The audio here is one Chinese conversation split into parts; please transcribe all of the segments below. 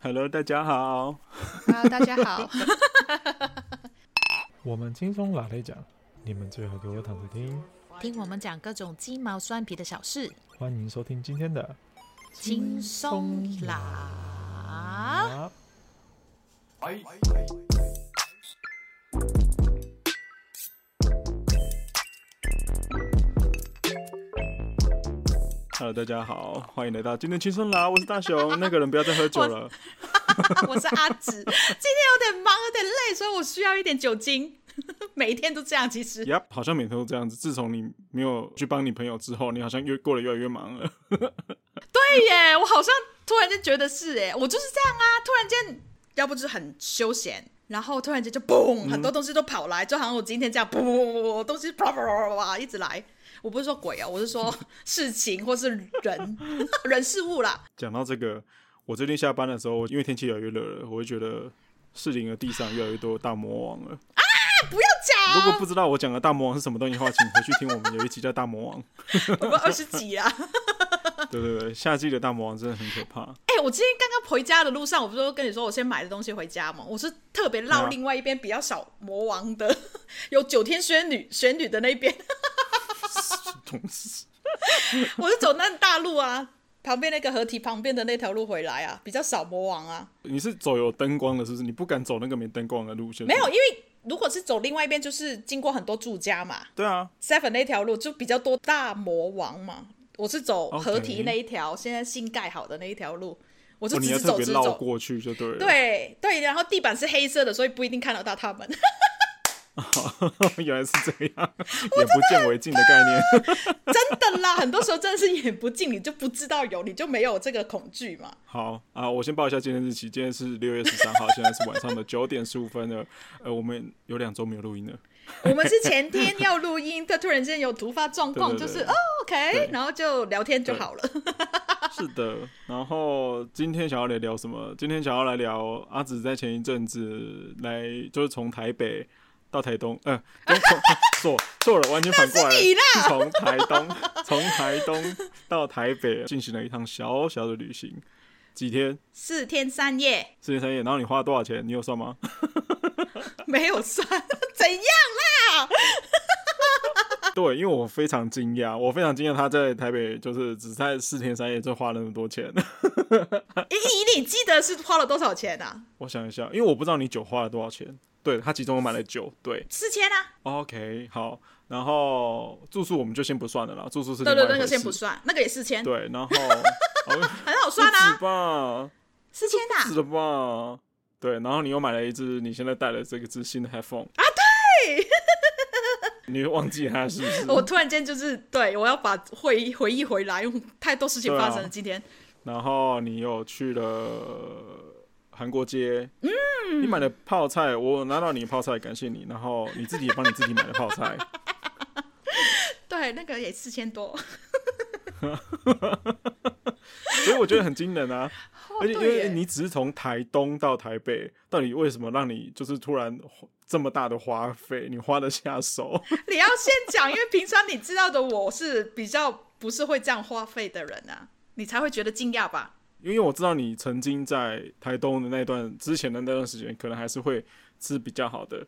Hello，大家好。Hello，大家好。我们轻松拿来讲，你们最好给我躺着听，听我们讲各种鸡毛蒜皮的小事。欢迎收听今天的轻松拿。Hello，大家好，欢迎来到今天轻松拿，我是大雄。那个人不要再喝酒了。我，我是阿紫，今天有点忙，有点累，所以我需要一点酒精。每一天都这样，其实。Yep，好像每天都这样子。自从你没有去帮你朋友之后，你好像越过得越来越忙了。对耶，我好像突然间觉得是哎，我就是这样啊。突然间，要不就是很休闲，然后突然间就嘣，嗯、很多东西都跑来，就好像我今天这样，嘣嘣嘣，东西啪啪啪啪一直来。我不是说鬼啊，我是说 事情或是人 人事物啦。讲到这个，我最近下班的时候，因为天气越来越热了，我就觉得士林的地上越来越多大魔王了。啊！不要讲！如果不知道我讲的大魔王是什么东西的话，请回去听我们有一集叫《大魔王 》。我们二十集啊！对对对，夏季的大魔王真的很可怕。哎、欸，我今天刚刚回家的路上，我不是说跟你说我先买的东西回家吗？我是特别绕另外一边比较小魔王的，有九天玄女玄女的那 我是走那大路啊，旁边那个河堤旁边的那条路回来啊，比较少魔王啊。你是走有灯光的，是不是？你不敢走那个没灯光的路线？没有，因为如果是走另外一边，就是经过很多住家嘛。对啊，Seven 那条路就比较多大魔王嘛。我是走河堤那一条.现在新盖好的那一条路，我就直直走直走过去就对了。对对，然后地板是黑色的，所以不一定看得到他们。原来是这样，眼不见为净的概念。真的啦，很多时候真的是眼不见，你就不知道有，你就没有这个恐惧嘛。好啊，我先报一下今天日期，今天是六月十三号，现在是晚上的九点十五分了。呃，我们有两周没有录音了。我们是前天要录音，但突然间有突发状况，就是哦，OK，然后就聊天就好了。是的，然后今天想要来聊什么？今天想要来聊阿紫在前一阵子来，就是从台北。到台东，嗯、呃，错错 了，完全反过来了。是从台东，从台东到台北进行了一趟小小的旅行，几天？四天三夜。四天三夜，然后你花了多少钱？你有算吗？没有算，怎样啦？对，因为我非常惊讶，我非常惊讶他在台北就是只在四天三夜就花了那么多钱。咦，你记得是花了多少钱啊？我想一下，因为我不知道你酒花了多少钱。对，他其中我买了九，对，四千啊。OK，好，然后住宿我们就先不算了啦，住宿是对对，那个先不算，那个也四千。对，然后 很好算啊，吧？四千啊，是的吧？对，然后你又买了一只你现在戴的这个只新的 headphone 啊，对，你又忘记他是不是？我突然间就是对我要把回回忆回来，因为太多事情发生了今天。然后你又去了。韩国街，嗯，你买的泡菜，我拿到你的泡菜，感谢你。然后你自己也帮你自己买的泡菜，对，那个也四千多，所以我觉得很惊人啊。哦、而且因为你只是从台东到台北，到底为什么让你就是突然这么大的花费，你花得下手？你要先讲，因为平常你知道的我是比较不是会这样花费的人啊，你才会觉得惊讶吧。因为我知道你曾经在台东的那段之前的那段时间，可能还是会吃比较好的，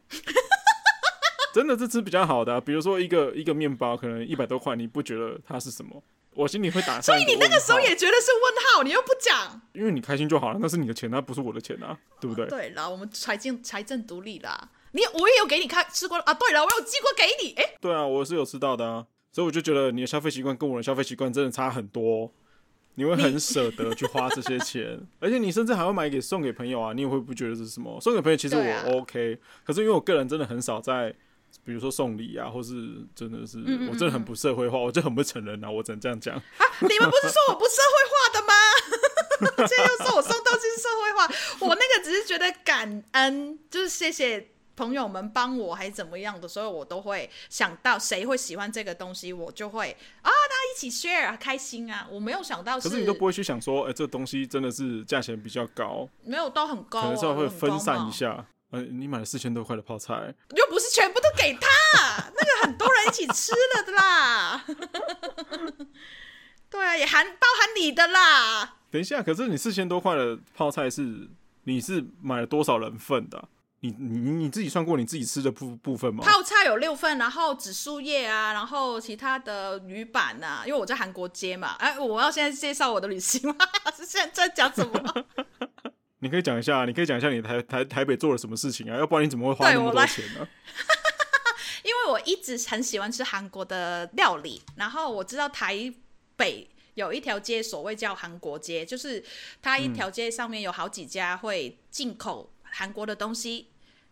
真的是吃比较好的啊。比如说一个一个面包可能一百多块，你不觉得它是什么？我心里会打。所以你那个时候也觉得是问号，你又不讲。因为你开心就好了，那是你的钱，那不是我的钱啊，对不对？对了，我们财政财政独立啦。你我也有给你看吃过啊。对了，我有寄过给你。哎，对啊，我是有吃到的啊。所以我就觉得你的消费习惯跟我的消费习惯真的差很多。你会很舍得去花这些钱，而且你甚至还会买给送给朋友啊！你也会不觉得这是什么？送给朋友其实我 OK，、啊、可是因为我个人真的很少在，比如说送礼啊，或是真的是嗯嗯嗯我真的很不社会化，我就很不承认啊！我只能这样讲啊！你们不是说我不社会化的吗？现在又说我送东西是社会化，我那个只是觉得感恩，就是谢谢。朋友们帮我还是怎么样的，所以我都会想到谁会喜欢这个东西，我就会啊，大家一起 share 开心啊！我没有想到是，可是你都不会去想说，哎、欸，这个东西真的是价钱比较高，没有都很高、啊，可能是会分散一下。嗯、呃，你买了四千多块的泡菜，又不是全部都给他，那个很多人一起吃了的啦。对啊，也含包含你的啦。等一下，可是你四千多块的泡菜是你是买了多少人份的啊？你你你自己算过你自己吃的部部分吗？泡菜有六份，然后紫苏叶啊，然后其他的鱼板啊，因为我在韩国街嘛。哎，我要现在介绍我的旅行吗？是现在在讲什么？你可以讲一下，你可以讲一下你台台台北做了什么事情啊？要不然你怎么会花那么多钱呢？因为我一直很喜欢吃韩国的料理，然后我知道台北有一条街，所谓叫韩国街，就是它一条街上面有好几家会进口韩国的东西。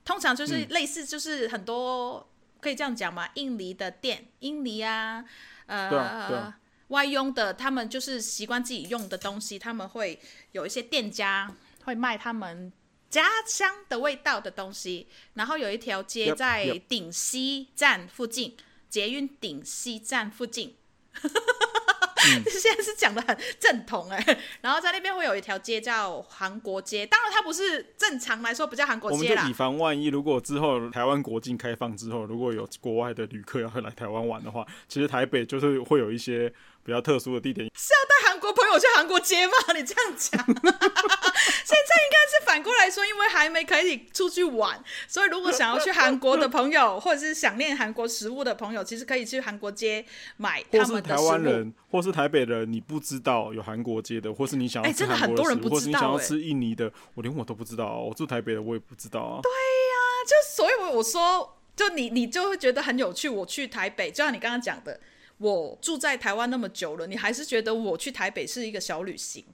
通常就是类似，就是很多、嗯、可以这样讲嘛，印尼的店，印尼啊，呃，对啊对啊，外佣的，他们就是习惯自己用的东西，他们会有一些店家会卖他们家乡的味道的东西。然后有一条街在顶溪站附近，捷运顶溪站附近。嗯、现在是讲的很正统哎，然后在那边会有一条街叫韩国街，当然它不是正常来说不叫韩国街啦。我们就以防万一，如果之后台湾国境开放之后，如果有国外的旅客要来台湾玩的话，其实台北就是会有一些。比较特殊的地点是要带朋友去韩国街吗？你这样讲，现在应该是反过来说，因为还没可以出去玩，所以如果想要去韩国的朋友，或者是想念韩国食物的朋友，其实可以去韩国街买他们的食物。或是台湾人，或是台北人，你不知道有韩国街的，或是你想要吃韩国的食物，欸、真的很多人不知道，或是你想要吃印尼的，我连我都不知道。我住台北的，我也不知道啊。对呀、啊，就所以我我说，就你你就会觉得很有趣。我去台北，就像你刚刚讲的。我住在台湾那么久了，你还是觉得我去台北是一个小旅行？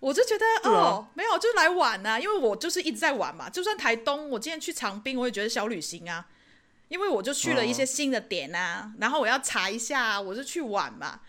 我就觉得、啊、哦，没有，就来玩啊，因为我就是一直在玩嘛。就算台东，我今天去长滨，我也觉得小旅行啊，因为我就去了一些新的点啊，然后我要查一下，我就去玩嘛。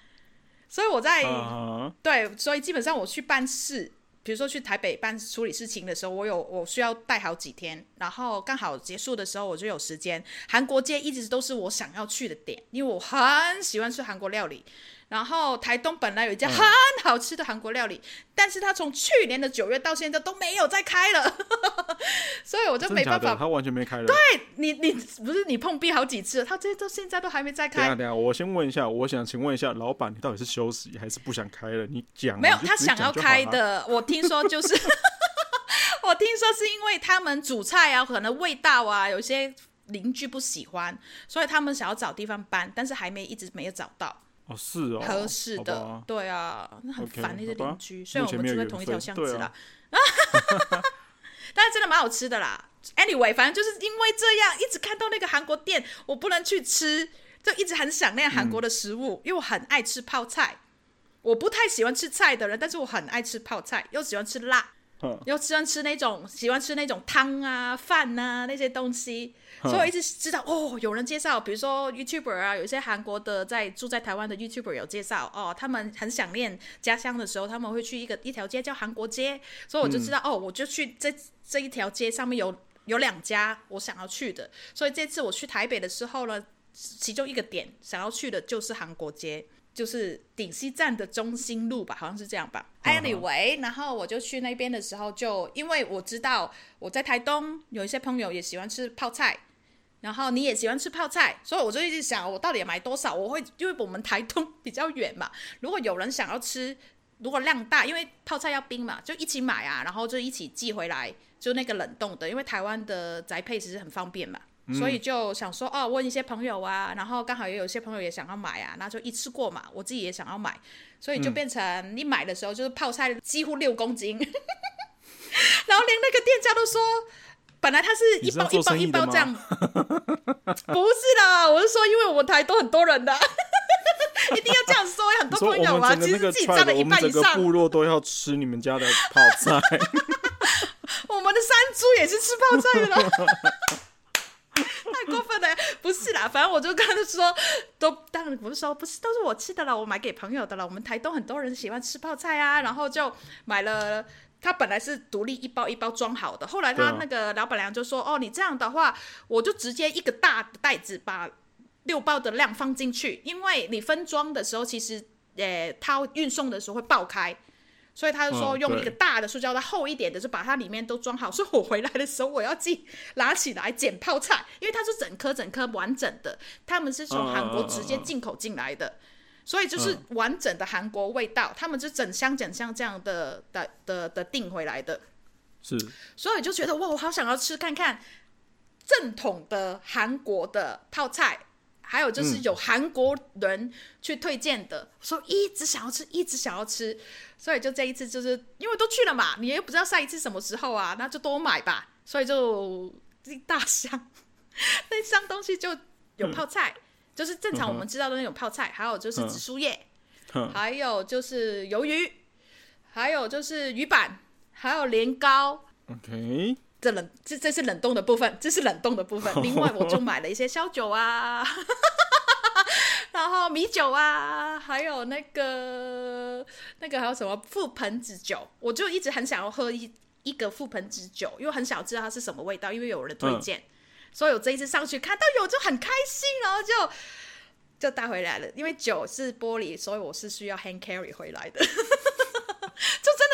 所以我在、uh-huh. 对，所以基本上我去办事。比如说去台北办处理事情的时候，我有我需要带好几天，然后刚好结束的时候我就有时间。韩国街一直都是我想要去的点，因为我很喜欢吃韩国料理。然后台东本来有一家很好吃的韩国料理，嗯、但是他从去年的九月到现在都没有再开了，所以我就没办法。他完全没开了。对你，你不是你碰壁好几次了，他这些都现在都还没再开。等下等下，我先问一下，我想请问一下老板，你到底是休息还是不想开了？你讲。没有，他想要开的。我听说就是，我听说是因为他们煮菜啊，可能味道啊，有些邻居不喜欢，所以他们想要找地方搬，但是还没一直没有找到。哦，是哦，合适的，对啊，那很烦那些邻居。虽然我们住在同一条巷子啦，啊、但是真的蛮好吃的啦。Anyway，反正就是因为这样，一直看到那个韩国店，我不能去吃，就一直很想念韩国的食物，嗯，因为我很爱吃泡菜。我不太喜欢吃菜的人，但是我很爱吃泡菜，又喜欢吃辣。又喜欢吃那种，喜欢吃那种汤啊、饭啊那些东西，所以我一直知道哦，有人介绍，比如说 YouTuber 啊，有一些韩国的在住在台湾的 YouTuber 有介绍哦，他们很想念家乡的时候，他们会去一个一条街叫韩国街，所以我就知道、嗯、哦，我就去这这一条街上面有有两家我想要去的，所以这次我去台北的时候呢，其中一个点想要去的就是韩国街。就是顶溪站的中心路吧，好像是这样吧。Anyway，然后我就去那边的时候就，就因为我知道我在台东有一些朋友也喜欢吃泡菜，然后你也喜欢吃泡菜，所以我就一直想，我到底买多少？我会因为我们台东比较远嘛，如果有人想要吃，如果量大，因为泡菜要冰嘛，就一起买啊，然后就一起寄回来，就那个冷冻的，因为台湾的宅配其实很方便嘛。所以就想说哦，问一些朋友啊，然后刚好也有一些朋友也想要买啊，那就一次过嘛。我自己也想要买，所以就变成你买的时候就是泡菜几乎六公斤，嗯、然后连那个店家都说，本来他是一包一包一包这样，不是啦，我是说因为我们台都很多人的，一定要这样说，有很多朋友啊，其实自己占了一半以上，部落都要吃你们家的泡菜，我们的山猪也是吃泡菜的。啦。太过分了，不是啦，反正我就跟他说，都当然不是说不是，都是我吃的了，我买给朋友的了。我们台东很多人喜欢吃泡菜啊，然后就买了。他本来是独立一包一包装好的，后来他那个老板娘就说：“哦，你这样的话，我就直接一个大的袋子把六包的量放进去，因为你分装的时候，其实呃，它运送的时候会爆开。”所以他就说用一个大的塑胶袋，厚一点的，就把它里面都装好。所以我回来的时候，我要自己拿起来捡泡菜，因为它是整颗整颗完整的，他们是从韩国直接进口进来的。所以就是完整的韩国味道，嗯、他们就整箱整箱这样的的的的订回来的。是，所以就觉得哇，我好想要吃看看正统的韩国的泡菜，还有就是有韩国人去推荐的，嗯、说一直想要吃，一直想要吃，所以就这一次就是因为都去了嘛，你也不知道下一次什么时候啊，那就多买吧，所以就一大箱，那箱东西就有泡菜，嗯、就是正常我们知道的那种泡菜，嗯、还有就是紫苏叶，嗯、还有就是鱿鱼，还有就是鱼板。还有年糕，OK，这冷这这是冷冻的部分，这是冷冻的部分。另外，我就买了一些烧酒啊，然后米酒啊，还有那个那个还有什么覆盆子酒，我就一直很想要喝一一个覆盆子酒，因为很想知道它是什么味道，因为有人推荐，嗯、所以我这一次上去看到有就很开心，然后就就带回来了。因为酒是玻璃，所以我是需要 hand carry 回来的。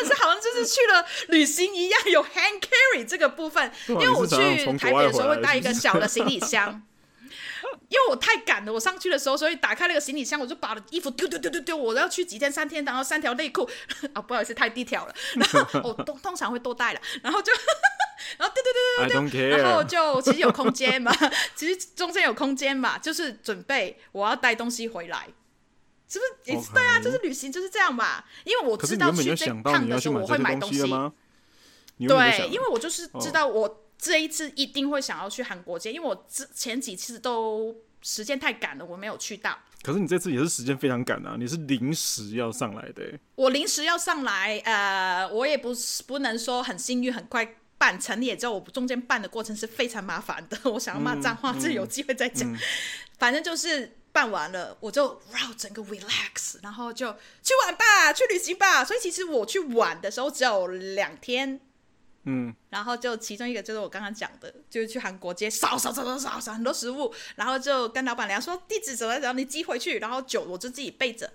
就真的是好像就是去了旅行一样，有 hand carry 这个部分。因为我去台北的时候会带一个小的行李箱，因为我太赶了，我上去的时候，所以打开那个行李箱，我就把衣服丢丢丢丢丢，我要去几天三天，然后三条内裤啊，不好意思，太低调了。然后我通通常会多带了，然后就然后丢丢丢丢丢，然后就其实有空间嘛，其实中间有空间嘛，就是准备我要带东西回来。是不是也是对啊？就是旅行就是这样吧。因为我知道去这趟的时候我会买东西吗。对，因为我就是知道我这一次一定会想要去韩国街，因为我之前几次都时间太赶了，我没有去到。可是你这次也是时间非常赶啊！你是临时要上来的。我临时要上来，呃，我也不是不能说很幸运，很快办成。你也知道，我中间办的过程是非常麻烦的。我想要骂脏话，这、嗯、有机会再讲。嗯、反正就是。办完了，我就哇整个 relax，然后就去玩吧，去旅行吧。所以其实我去玩的时候只有两天，嗯，然后就其中一个就是我刚刚讲的，就是去韩国街扫扫扫扫扫扫很多食物，然后就跟老板娘说地址怎么，然后你寄回去，然后酒我就自己备着，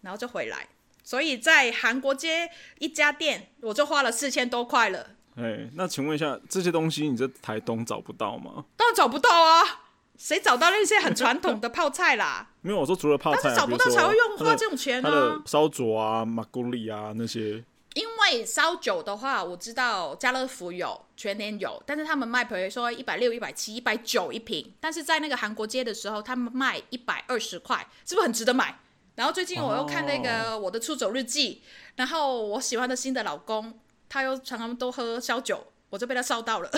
然后就回来。所以在韩国街一家店，我就花了四千多块了。哎，那请问一下，这些东西你在台东找不到吗？当然找不到啊。谁找到那些很传统的泡菜啦？没有，我说除了泡菜，但是找不到才会用花这种钱呢。他的烧酒啊、马古里啊那些。因为烧酒的话，我知道家乐福有，全年有，但是他们卖，比如说一百六、一百七、一百九一瓶，但是在那个韩国街的时候，他们卖一百二十块，是不是很值得买？然后最近我又看那个《我的出走日记》，哦，然后我喜欢的新的老公，他又常常都喝烧酒，我就被他烧到了。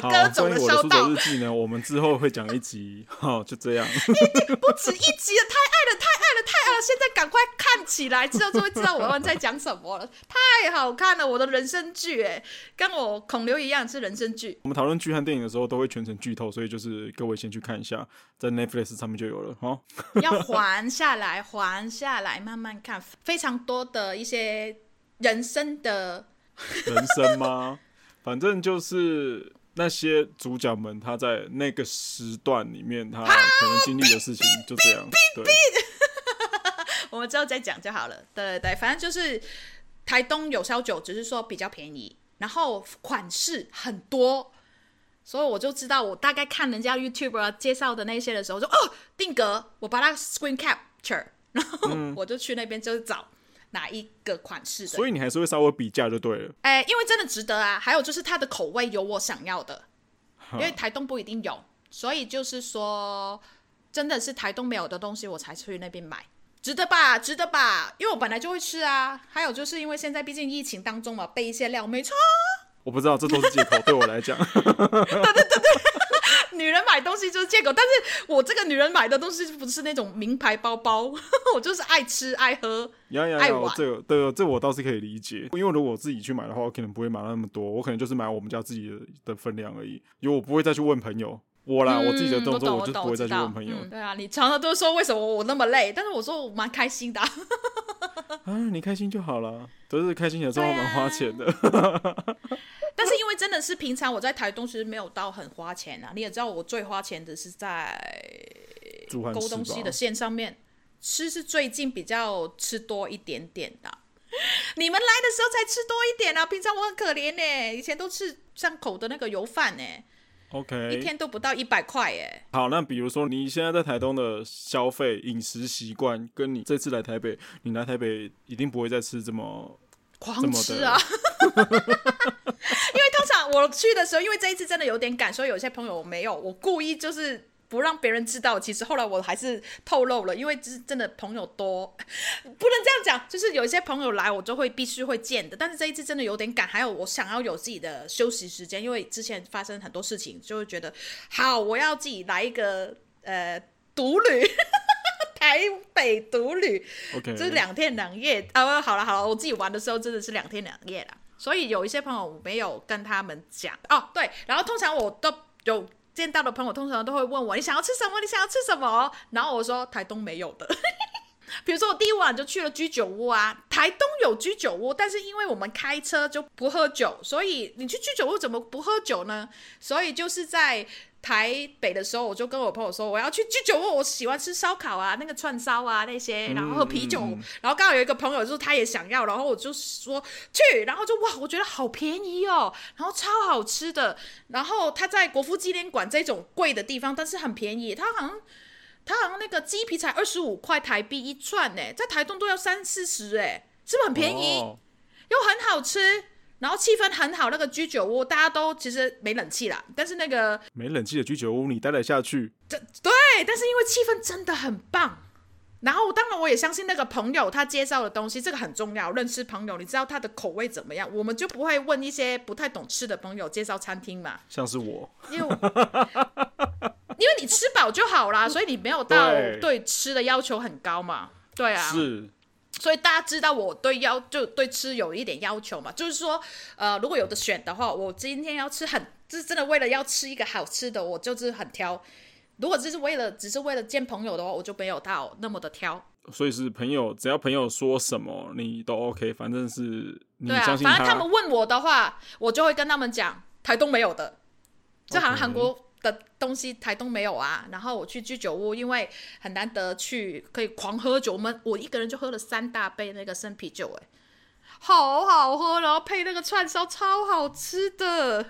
好，关于我的出走日记呢，我们之后会讲一集，好，就这样。不止一集了，太爱了，太爱了，太爱了！现在赶快看起来，之后就会知道我们在讲什么了。太好看了，我的人生剧，哎，跟我孔刘一样是人生剧。我们讨论剧和电影的时候，都会全程剧透，所以就是各位先去看一下，在 Netflix 上面就有了，哈。要缓下来，缓下来，慢慢看，非常多的一些人生的。人生吗？反正就是。那些主角们，他在那个时段里面，他可能经历的事情就这样。对，我们之后再讲就好了。对对对，反正就是台东有烧酒，只是说比较便宜，然后款式很多，所以我就知道，我大概看人家 YouTube 介绍的那些的时候，就哦定格，我把它 screen capture，然后我就去那边就是找。哪一个款式的？所以你还是会稍微比价就对了。哎、欸，因为真的值得啊！还有就是它的口味有我想要的，因为台东不一定有，所以就是说，真的是台东没有的东西，我才去那边买，值得吧？值得吧？因为我本来就会吃啊。还有就是因为现在毕竟疫情当中嘛，备一些料没错。我不知道，这都是借口，对我来讲。对对对对。女人买东西就是借口，但是我这个女人买的东西不是那种名牌包包，我就是爱吃爱喝呀呀呀爱玩。这个对，这我倒是可以理解，因为如果我自己去买的话，我可能不会买那么多，我可能就是买我们家自己的的分量而已，因为我不会再去问朋友。我啦，嗯、我自己的动作，我就不会再去问朋友。嗯、对啊，你常常都说为什么我那么累，但是我说我蛮开心的。啊，你开心就好了，都是开心的时候蛮花钱的。真的是平常我在台东其实没有到很花钱啊，你也知道我最花钱的是在勾东西的线上面，吃是最近比较吃多一点点的。你们来的时候才吃多一点啊，平常我很可怜呢，以前都吃上口的那个油饭呢。OK，一天都不到一百块耶。好，那比如说你现在在台东的消费饮食习惯，跟你这次来台北，你来台北一定不会再吃这么狂吃啊！因为通常我去的时候，因为这一次真的有点赶，所以有些朋友没有，我故意就是。不让别人知道，其实后来我还是透露了，因为是真的朋友多，不能这样讲。就是有一些朋友来，我就会必须会见的。但是这一次真的有点赶，还有我想要有自己的休息时间，因为之前发生很多事情，就会觉得好，我要自己来一个呃独旅，台北独旅，OK，就是两天两夜啊。好了好了，我自己玩的时候真的是两天两夜了，所以有一些朋友没有跟他们讲哦。对，然后通常我都有。见到的朋友通常都会问我，你想要吃什么？你想要吃什么？然后我说台东没有的。比如说我第一晚就去了居酒屋啊，台东有居酒屋，但是因为我们开车就不喝酒，所以你去居酒屋怎么不喝酒呢？所以就是在。台北的时候，我就跟我朋友说，我要去居酒屋，我喜欢吃烧烤啊，那个串烧啊那些，然后喝啤酒，嗯、然后刚好有一个朋友就是他也想要，然后我就说去，然后就哇，我觉得好便宜哦，然后超好吃的，然后他在国父纪念馆这种贵的地方，但是很便宜，他好像他好像那个鸡皮才二十五块台币一串呢，在台东都要三四十哎，是不是很便宜？哦、又很好吃。然后气氛很好，那个居酒屋大家都其实没冷气啦，但是那个没冷气的居酒屋你待得下去？这对，但是因为气氛真的很棒。然后当然我也相信那个朋友他介绍的东西，这个很重要。认识朋友，你知道他的口味怎么样，我们就不会问一些不太懂吃的朋友介绍餐厅嘛。像是我，因为因为你吃饱就好啦，所以你没有到对吃的要求很高嘛。对啊，是。所以大家知道我对要就对吃有一点要求嘛，就是说，呃，如果有的选的话，我今天要吃很，就是真的为了要吃一个好吃的，我就是很挑。如果只是为了只是为了见朋友的话，我就没有到那么的挑。所以是朋友，只要朋友说什么你都 OK，反正是你相信他。对啊，反正他们问我的话，我就会跟他们讲台东没有的，就好像韩国。的东西台东没有啊，然后我去居酒屋，因为很难得去可以狂喝酒，我们我一个人就喝了三大杯那个生啤酒，哎，好好喝，然后配那个串烧，超好吃的。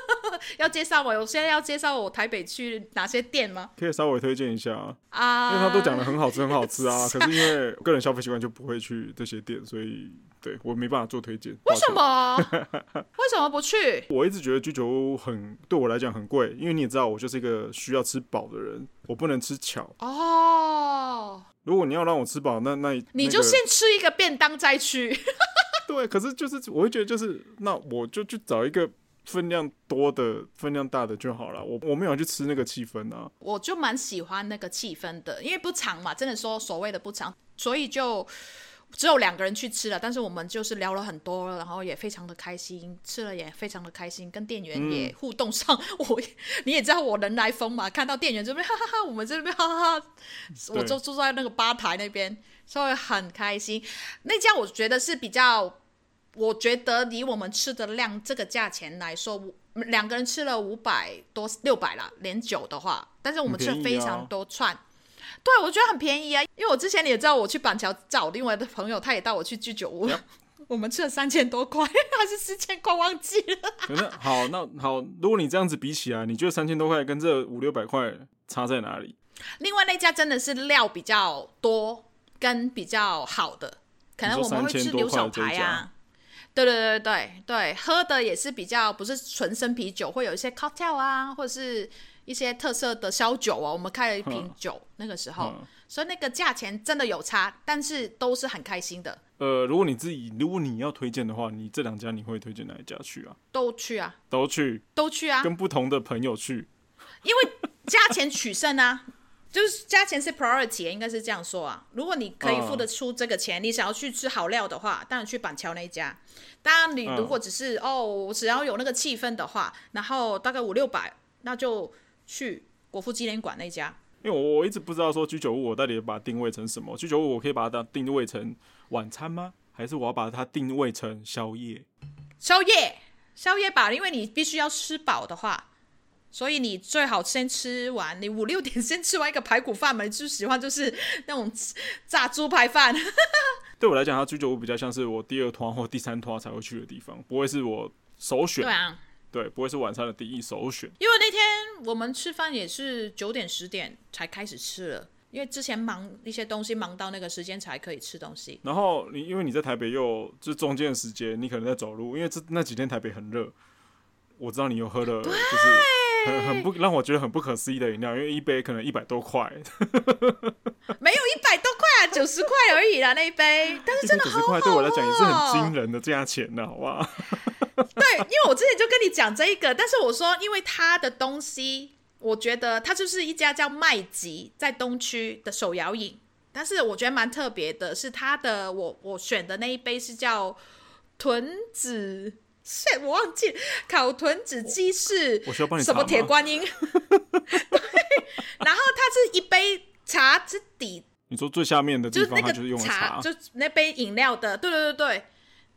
要介绍我，我现在要介绍我台北去哪些店吗？可以稍微推荐一下啊，因为他都讲的很好吃，很好吃啊。可是因为个人消费习惯就不会去这些店，所以。对，我没办法做推荐。为什么？为什么不去？我一直觉得居酒屋很对我来讲很贵，因为你也知道，我就是一个需要吃饱的人，我不能吃巧。哦。如果你要让我吃饱，那那你就先吃一个便当再去。对，可是就是我会觉得就是那我就去找一个分量多的、分量大的就好了。我我没有去吃那个气氛啊。我就蛮喜欢那个气氛的，因为不长嘛，真的说所谓的不长，所以就。只有两个人去吃了，但是我们就是聊了很多，然后也非常的开心，吃了也非常的开心，跟店员也互动上，嗯、我你也知道我人来疯嘛，看到店员这边哈哈哈，我们这边哈哈哈，我就坐在那个吧台那边，所以很开心。那家我觉得是比较，我觉得以我们吃的量这个价钱来说，两个人吃了五百多六百啦，连酒的话，但是我们吃了非常多串。对，我觉得很便宜啊，因为我之前你也知道，我去板桥找另外的朋友，他也带我去居酒屋 我们吃了三千多块，还是四千块，忘记了。那好，那好，如果你这样子比起来，你觉得三千多块跟这五六百块差在哪里？另外那家真的是料比较多，跟比较好的，可能我们会吃牛小排啊。对对对对对，喝的也是比较不是纯生啤酒，会有一些 cocktail 啊，或者是。一些特色的烧酒哦，我们开了一瓶酒，那个时候，所以那个价钱真的有差，但是都是很开心的。呃，如果你自己，如果你要推荐的话，你这两家你会推荐哪一家去啊？都去啊，都去，都去啊，跟不同的朋友去，因为价钱取胜啊，就是加钱是 priority，应该是这样说啊。如果你可以付得出这个钱，嗯、你想要去吃好料的话，当然去板桥那一家。当然，你如果只是、嗯、哦，只要有那个气氛的话，然后大概五六百，那就。去国父纪念馆那家，因为我我一直不知道说居酒屋我到底把它定位成什么？居酒屋我可以把它定位成晚餐吗？还是我要把它定位成宵夜？宵夜，宵夜吧，因为你必须要吃饱的话，所以你最好先吃完，你五六点先吃完一个排骨饭嘛，你最喜欢就是那种炸猪排饭。对我来讲，它居酒屋比较像是我第二趟或第三趟才会去的地方，不会是我首选。对啊。对，不会是晚餐的第一首选。因为那天我们吃饭也是九点十点才开始吃了，因为之前忙一些东西，忙到那个时间才可以吃东西。然后你因为你在台北又就中间的时间，你可能在走路，因为这那几天台北很热，我知道你又喝了，就是。很很不让我觉得很不可思议的饮料，因为一杯可能一百多块，没有一百多块啊，九十块而已啦那一杯，但是真的九十块对我来讲也是很惊人的价钱呢，好不好？对，因为我之前就跟你讲这一个，但是我说因为他的东西，我觉得他就是一家叫麦吉在东区的手摇饮，但是我觉得蛮特别的是他的我我选的那一杯是叫豚子。是，我忘记烤豚子鸡是什么铁观音？对，然后它是一杯茶之底。你说最下面的地方，就是那个茶，就那杯饮料的，对对对对，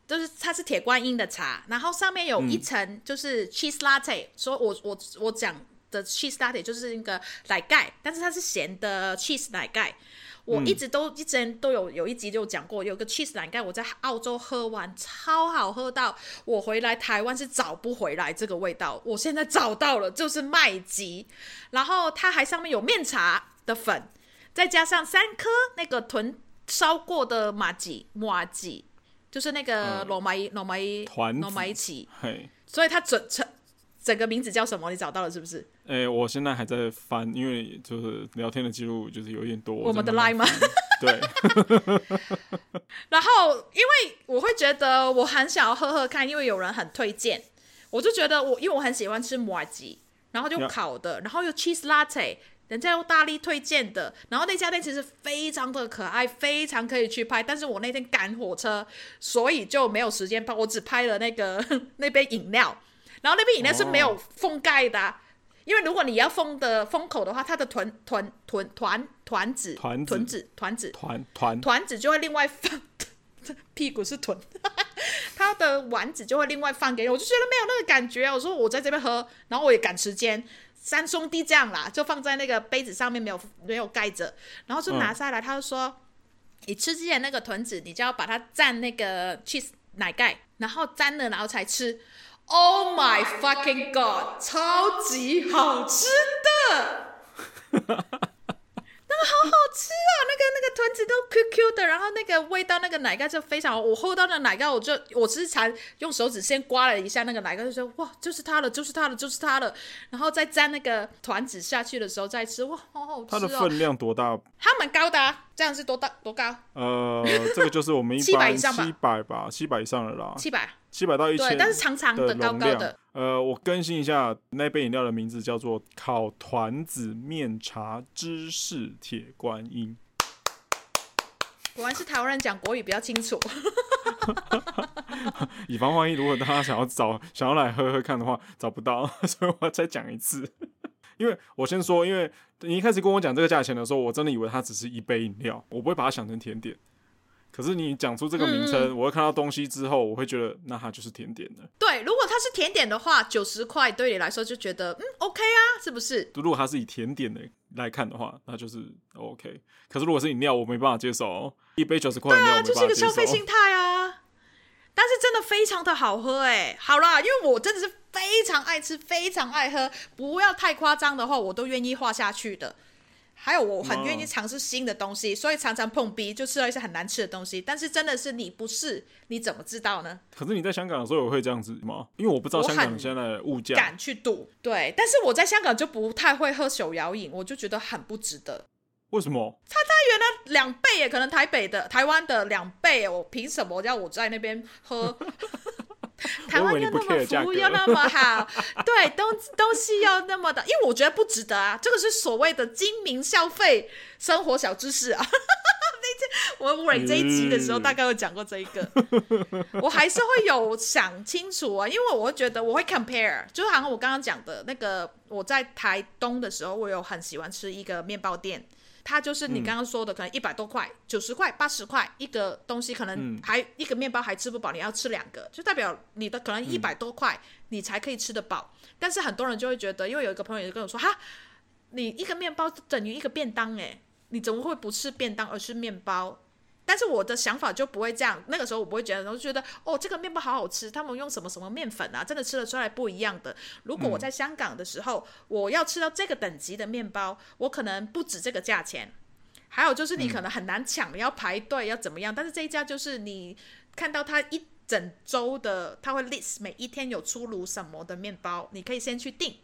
就是它是铁观音的茶，然后上面有一层就是 cheese latte，说、嗯、我我我讲的 cheese latte 就是那个奶盖，但是它是咸的 cheese 奶盖。我一直都、嗯、一直都有有一集就讲过，有个 cheese 奶盖，我在澳洲喝完超好喝到我回来台湾是找不回来这个味道，我现在找到了，就是麦吉，然后它还上面有面茶的粉，再加上三颗那个豚烧过的麻吉麻吉，就是那个糯米糯米团糯米糍，嘿，所以它整成。整个名字叫什么？你找到了是不是？哎、欸，我现在还在翻，因为就是聊天的记录就是有一点多。我们的 line 吗？对。然后，因为我会觉得我很想要喝喝看，因为有人很推荐，我就觉得我因为我很喜欢吃麻吉，然后就烤的，然后又 cheese latte，人家又大力推荐的，然后那家店其实非常的可爱，非常可以去拍，但是我那天赶火车，所以就没有时间拍，我只拍了那个 那杯饮料。然后那杯饮料是没有封盖的、啊，哦、因为如果你要封的封口的话，它的团团团团团子团子团子团团团子就会另外放，屁股是臀，它的丸子就会另外放给你，我就觉得没有那个感觉。我说我在这边喝，然后我也赶时间，三兄弟这样啦，就放在那个杯子上面没有没有盖着，然后就拿下来，他就说，嗯、你吃之前那个臀子，你就要把它蘸那个 cheese 奶盖，然后沾了然后才吃。Oh my fucking god！超级好吃的。那个好好吃啊！那个那个团子都 Q Q 的，然后那个味道，那个奶盖就非常好。我喝到那个奶盖，我就我只是才用手指先刮了一下那个奶盖，就说哇，就是它了，就是它了，就是它了。然后再沾那个团子下去的时候再吃，哇，好好吃哦。它的分量多大？它蛮高的啊，这样是多大多高？呃，这个就是我们一般七百以上吧，七百吧，七百以上的啦，七百，七百到一千，但是长长的，高高的。呃，我更新一下，那杯饮料的名字叫做烤团子面茶芝士铁观音。果然是台湾人讲国语比较清楚。以防万一，如果大家想要找想要来喝喝看的话，找不到，所以我要再讲一次。因为我先说，因为你一开始跟我讲这个价钱的时候，我真的以为它只是一杯饮料，我不会把它想成甜点。可是你讲出这个名称，嗯、我会看到东西之后，我会觉得那它就是甜点的。对，如果它是甜点的话，九十块对你来说就觉得嗯 OK 啊，是不是？如果它是以甜点的来看的话，那就是 OK。可是如果是饮料，我没办法接受，一杯九十块饮料，对啊，就是一个消费心态啊。但是真的非常的好喝哎，好啦，因为我真的是非常爱吃，非常爱喝，不要太夸张的话，我都愿意画下去的。还有我很愿意尝试新的东西，嗯、所以常常碰壁，就吃到一些很难吃的东西。但是真的是你不试，你怎么知道呢？可是你在香港的时候也会这样子吗？因为我不知道香港现在的物价。敢去赌，对。但是我在香港就不太会喝手摇饮，我就觉得很不值得。为什么？差太远了，两倍耶！可能台北的、台湾的两倍，我凭什么要我在那边喝？台湾又那么服务又那么好，对，东东西又那么的，因为我觉得不值得啊。这个是所谓的精明消费生活小知识啊。那天我蕊这一集的时候，大概有讲过这一个，我还是会有想清楚啊，因为我会觉得我会 compare，就好像我刚刚讲的那个，我在台东的时候，我有很喜欢吃一个面包店。它就是你刚刚说的，可能一百多块、九十块、八十块一个东西，可能还一个面包还吃不饱，你要吃两个，就代表你的可能一百多块你才可以吃得饱。但是很多人就会觉得，因为有一个朋友就跟我说，哈，你一个面包等于一个便当，诶，你怎么会不吃便当而吃面包？但是我的想法就不会这样。那个时候我不会觉得，我就觉得哦，这个面包好好吃，他们用什么什么面粉啊，真的吃得出来不一样的。如果我在香港的时候，我要吃到这个等级的面包，我可能不止这个价钱。还有就是你可能很难抢，嗯、要排队要怎么样？但是这一家就是你看到它一整周的，它会 list 每一天有出炉什么的面包，你可以先去订。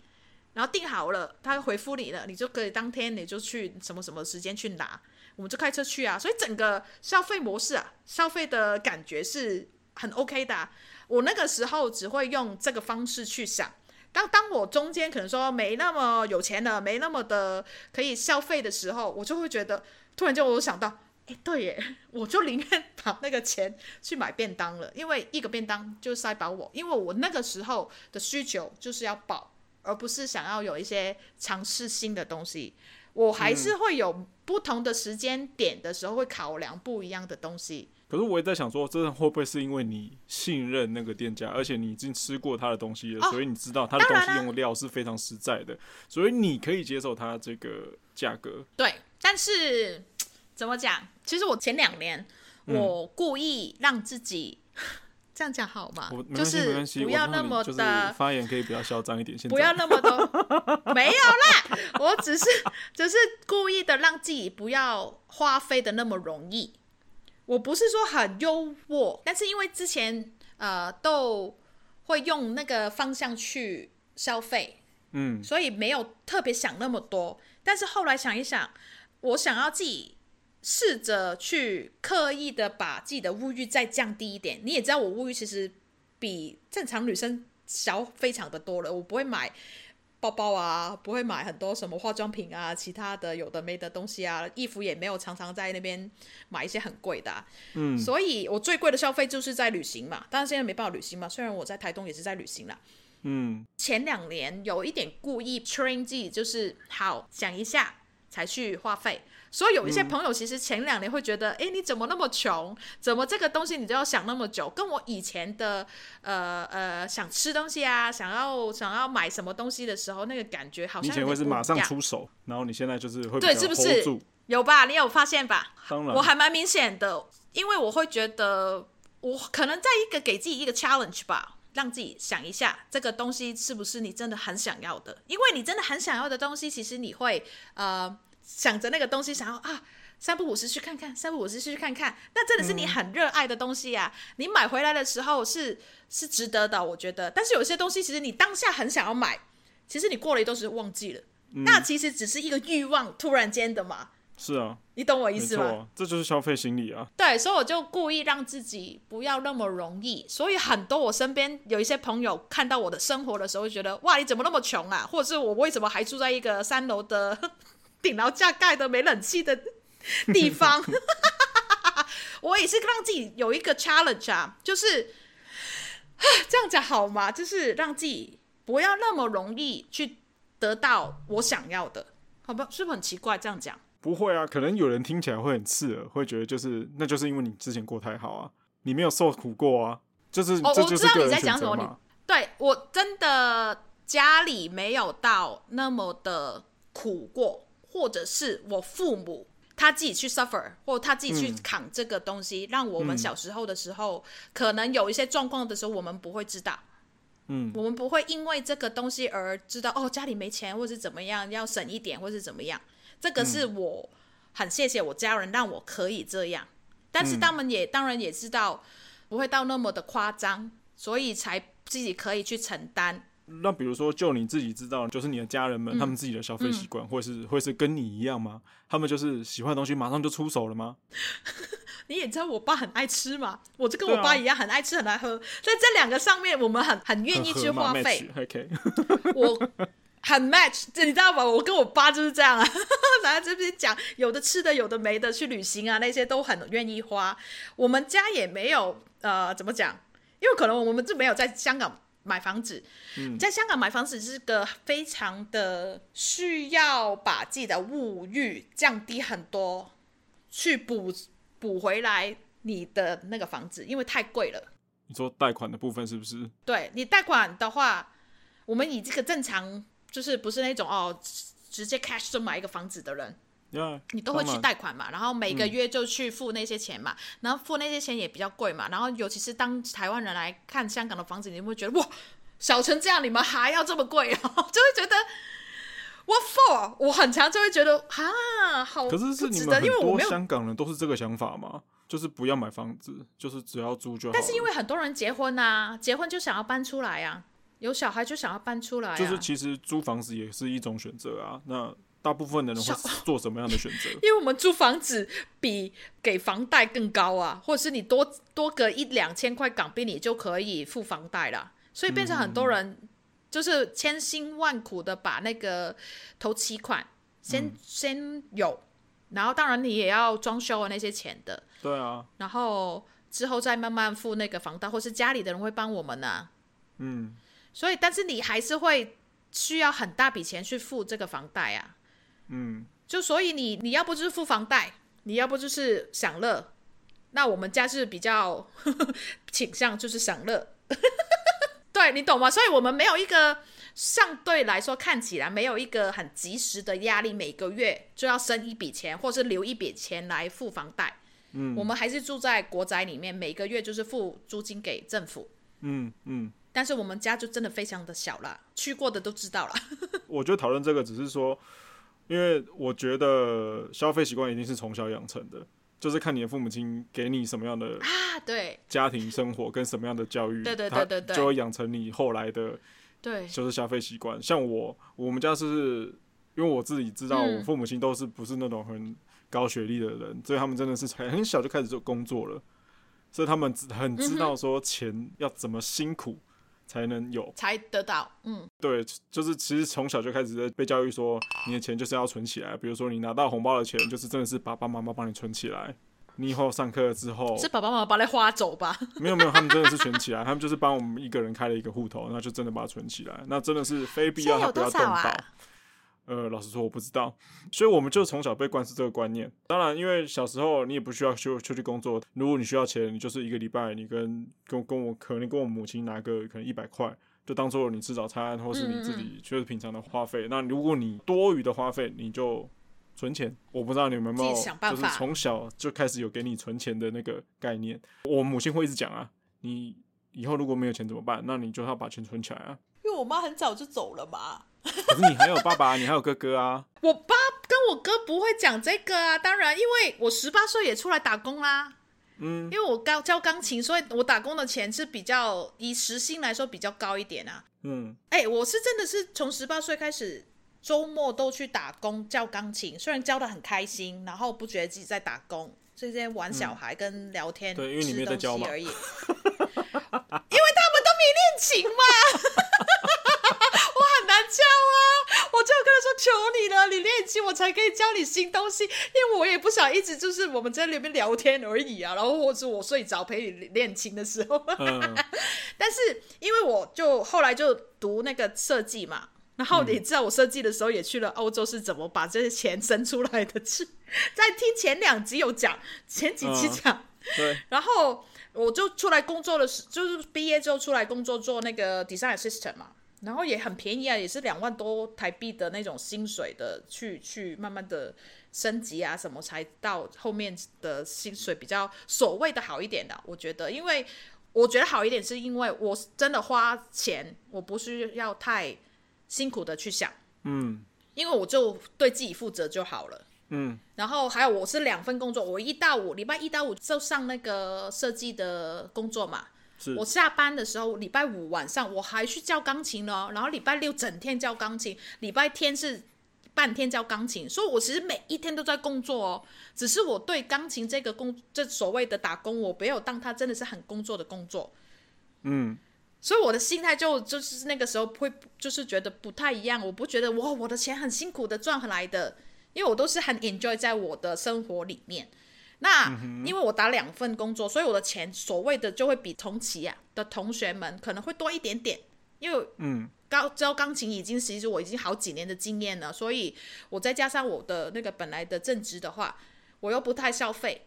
然后订好了，他回复你了，你就可以当天你就去什么什么时间去拿，我们就开车去啊。所以整个消费模式啊，消费的感觉是很 OK 的。我那个时候只会用这个方式去想。当当我中间可能说没那么有钱了，没那么的可以消费的时候，我就会觉得，突然间我想到，哎，对耶，我就宁愿把那个钱去买便当了，因为一个便当就塞饱我，因为我那个时候的需求就是要饱。而不是想要有一些尝试新的东西，我还是会有不同的时间点的时候会考量不一样的东西。可是我也在想说，这会不会是因为你信任那个店家，而且你已经吃过他的东西了，哦、所以你知道他的东西用的料是非常实在的，所以你可以接受他这个价格。对，但是怎么讲？其实我前两年我故意让自己。这样讲好吗？就是不要那么的发言，可以比较嚣张一点。不要那么多，没有啦，我只是只是故意的让自己不要花费的那么容易。我不是说很优渥，但是因为之前呃都会用那个方向去消费，嗯，所以没有特别想那么多。但是后来想一想，我想要自己。试着去刻意的把自己的物欲再降低一点。你也知道，我物欲其实比正常女生小非常的多了。我不会买包包啊，不会买很多什么化妆品啊，其他的有的没的东西啊，衣服也没有常常在那边买一些很贵的啊。嗯，所以我最贵的消费就是在旅行嘛。当然现在没办法旅行嘛，虽然我在台东也是在旅行啦。嗯，前两年有一点故意 train 自己，就是好想一下才去花费。所以有一些朋友其实前两年会觉得，哎、嗯，你怎么那么穷？怎么这个东西你都要想那么久？跟我以前的，呃呃，想吃东西啊，想要想要买什么东西的时候，那个感觉好像以前会是马上出手，然后你现在就是会对，是不是？有吧？你有发现吧？当然，我还蛮明显的，因为我会觉得，我可能在一个给自己一个 challenge 吧，让自己想一下这个东西是不是你真的很想要的？因为你真的很想要的东西，其实你会呃。想着那个东西，想要啊，三不五时去看看，三不五时去看看，那真的是你很热爱的东西呀、啊。嗯、你买回来的时候是是值得的，我觉得。但是有些东西，其实你当下很想要买，其实你过了一段时间忘记了，嗯、那其实只是一个欲望突然间的嘛。是啊，你懂我意思吗？这就是消费心理啊。对，所以我就故意让自己不要那么容易。所以很多我身边有一些朋友看到我的生活的时候，会觉得哇，你怎么那么穷啊？或者是我为什么还住在一个三楼的？顶楼加盖的没冷气的地方，我也是让自己有一个 challenge 啊，就是 这样讲好吗？就是让自己不要那么容易去得到我想要的，好吧？是不是很奇怪这样讲？不会啊，可能有人听起来会很刺耳，会觉得就是那就是因为你之前过太好啊，你没有受苦过啊，就是、哦、这就是个人选择嘛。我知道你在讲什么，对，我真的家里没有到那么的苦过。或者是我父母他自己去 suffer，或他自己去扛这个东西，嗯、让我们小时候的时候，嗯、可能有一些状况的时候，我们不会知道。嗯，我们不会因为这个东西而知道哦，家里没钱，或是怎么样，要省一点，或是怎么样。这个是我很谢谢我家人让我可以这样，但是他们也、嗯、当然也知道不会到那么的夸张，所以才自己可以去承担。那比如说，就你自己知道，就是你的家人们，嗯、他们自己的消费习惯，会、嗯、是会是跟你一样吗？他们就是喜欢的东西，马上就出手了吗？你也知道，我爸很爱吃嘛，我就跟我爸一样，很爱吃，很爱喝，在这两个上面，我们很很愿意去花费。OK，我很 match，这你知道吧？我跟我爸就是这样啊，来这边讲，有的吃的，有的没的，去旅行啊，那些都很愿意花。我们家也没有呃，怎么讲？因为可能我们就没有在香港。买房子，在香港买房子是个非常的需要把自己的物欲降低很多，去补补回来你的那个房子，因为太贵了。你说贷款的部分是不是？对，你贷款的话，我们以这个正常就是不是那种哦直接 cash 就买一个房子的人，嗯你都会去贷款嘛，然后每个月就去付那些钱嘛，然后付那些钱也比较贵嘛，然后尤其是当台湾人来看香港的房子，你会觉得哇，小成这样，你们还要这么贵啊？就会觉得 What for？我很常就会觉得啊，好，可是是你们很多香港人都是这个想法吗？就是不要买房子，就是只要租就好。但是因为很多人结婚啊，结婚就想要搬出来啊，有小孩就想要搬出来啊。就是其实租房子也是一种选择啊，那。大部分的人会做什么样的选择？因为我们租房子比给房贷更高啊，或者是你多多个一两千块港币，你就可以付房贷了。所以变成很多人就是千辛万苦的把那个头期款先、嗯、先有，然后当然你也要装修啊那些钱的。对啊。然后之后再慢慢付那个房贷，或是家里的人会帮我们呢、啊。嗯。所以，但是你还是会需要很大笔钱去付这个房贷啊。嗯，就所以你你要不就是付房贷，你要不就是享乐。那我们家是比较 倾向就是享乐，对你懂吗？所以我们没有一个相对来说看起来没有一个很及时的压力，每个月就要生一笔钱，或是留一笔钱来付房贷。嗯，我们还是住在国宅里面，每个月就是付租金给政府。嗯嗯，但是我们家就真的非常的小了，去过的都知道了。我觉得讨论这个只是说。因为我觉得消费习惯一定是从小养成的，就是看你的父母亲给你什么样的啊，对家庭生活跟什么样的教育，对对对对对，就会养成你后来的，对，就是消费习惯。像我，我们家是因为我自己知道，我父母亲都是不是那种很高学历的人，嗯，所以他们真的是很小就开始做工作了，所以他们很知道说钱要怎么辛苦。才能有，才得到，嗯，对，就是其实从小就开始在被教育说，你的钱就是要存起来。比如说你拿到红包的钱，就是真的是爸爸妈妈帮你存起来。你以后上课之后，是爸爸妈妈把你花走吧？没有没有，他们真的是存起来，他们就是帮我们一个人开了一个户头，那就真的把它存起来。那真的是非必要他不要动到。呃，老实说我不知道，所以我们就从小被灌输这个观念。当然，因为小时候你也不需要出出去工作，如果你需要钱，你就是一个礼拜你跟跟跟我可能跟我母亲拿个可能一百块，就当做你吃早餐或是你自己就是平常的花费。那如果你多余的花费，你就存钱。我不知道你们有没有就是从小就开始有给你存钱的那个概念。我母亲会一直讲啊，你以后如果没有钱怎么办？那你就要把钱存起来啊。因为我妈很早就走了嘛。可是你还有爸爸，你还有哥哥啊！我爸跟我哥不会讲这个啊，当然，因为我十八岁也出来打工啦。嗯，因为我教教钢琴，所以我打工的钱是比较以时薪来说比较高一点啊。嗯，哎、欸，我是真的是从十八岁开始，周末都去打工教钢琴，虽然教的很开心，然后不觉得自己在打工，这些玩小孩跟聊天、嗯、对，因为你没在教嘛，而已。因为他们都没练琴嘛。教啊！我就跟他说：“求你了，你练琴我才可以教你新东西。因为我也不想一直就是我们在那边聊天而已啊。然后或者我睡着陪你练琴的时候。嗯、但是因为我就后来就读那个设计嘛，然后你知道我设计的时候也去了欧洲，是怎么把这些钱生出来的？是在听前两集有讲，前几集讲、嗯。对。然后我就出来工作的时，就是毕业之后出来工作做那个 design assistant 嘛。”然后也很便宜啊，也是两万多台币的那种薪水的，去去慢慢的升级啊，什么才到后面的薪水比较所谓的好一点的。我觉得，因为我觉得好一点，是因为我真的花钱，我不需要太辛苦的去想，嗯，因为我就对自己负责就好了，嗯。然后还有我是两份工作，我一到五礼拜一到五就上那个设计的工作嘛。我下班的时候，礼拜五晚上我还去教钢琴呢，然后礼拜六整天教钢琴，礼拜天是半天教钢琴，所以我其实每一天都在工作哦。只是我对钢琴这个工，这所谓的打工，我没有当它真的是很工作的工作。嗯，所以我的心态就就是那个时候会就是觉得不太一样，我不觉得哇，我的钱很辛苦的赚回来的，因为我都是很 enjoy 在我的生活里面。那因为我打两份工作，所以我的钱所谓的就会比同期啊的同学们可能会多一点点。因为嗯，教教钢琴已经其实我已经好几年的经验了，所以我再加上我的那个本来的正职的话，我又不太消费，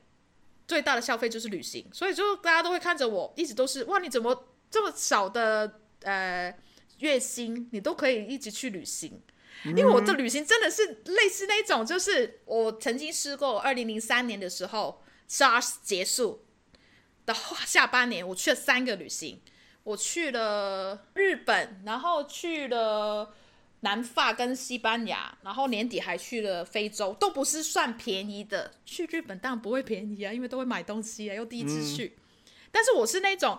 最大的消费就是旅行，所以就大家都会看着我，一直都是哇，你怎么这么少的呃月薪，你都可以一直去旅行？因为我的旅行真的是类似那种，就是我曾经试过，二零零三年的时候，SARS 结束的下半年，我去了三个旅行，我去了日本，然后去了南法跟西班牙，然后年底还去了非洲，都不是算便宜的。去日本当然不会便宜啊，因为都会买东西啊，又第一次去。嗯、但是我是那种，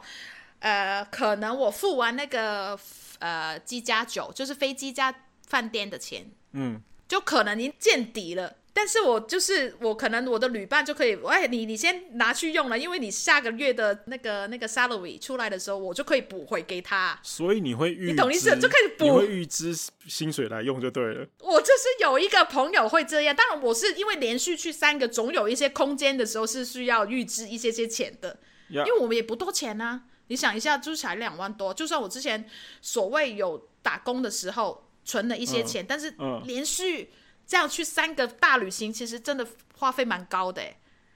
呃，可能我付完那个呃机加酒，就是飞机加。饭店的钱，嗯，就可能已经见底了。但是我就是我，可能我的旅伴就可以，哎，你你先拿去用了，因为你下个月的那个那个 salary 出来的时候，我就可以补回给他。所以你会预，你懂意思，就开始补，你会预支薪水来用就对了。我就是有一个朋友会这样，当然我是因为连续去三个，总有一些空间的时候是需要预支一些些钱的，Yeah. 因为我们也不多钱啊。你想一下，就是才两万多，就算我之前所谓有打工的时候。存了一些钱，嗯、但是连续这样去三个大旅行，其实真的花费蛮高的，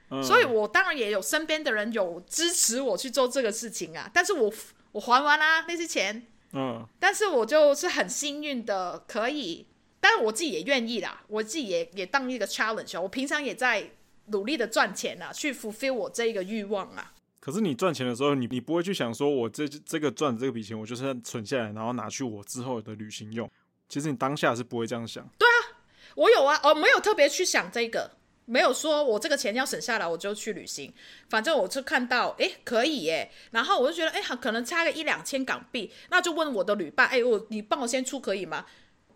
嗯、所以我当然也有身边的人有支持我去做这个事情啊。但是我我还完啦那些钱，嗯，但是我就是很幸运的可以，但是我自己也愿意啦，我自己也也当一个 challenge，我平常也在努力的赚钱啊，去 fulfill 我这个欲望啊。可是你赚钱的时候，你你不会去想说，我这这个赚这个笔钱，我就是存下来，然后拿去我之后的旅行用。其实你当下是不会这样想。对啊，我有啊，哦，没有特别去想这个，没有说我这个钱要省下来我就去旅行。反正我就看到，哎，可以耶，然后我就觉得，哎，可能差个一两千港币，那就问我的旅伴，哎，我你帮我先出可以吗？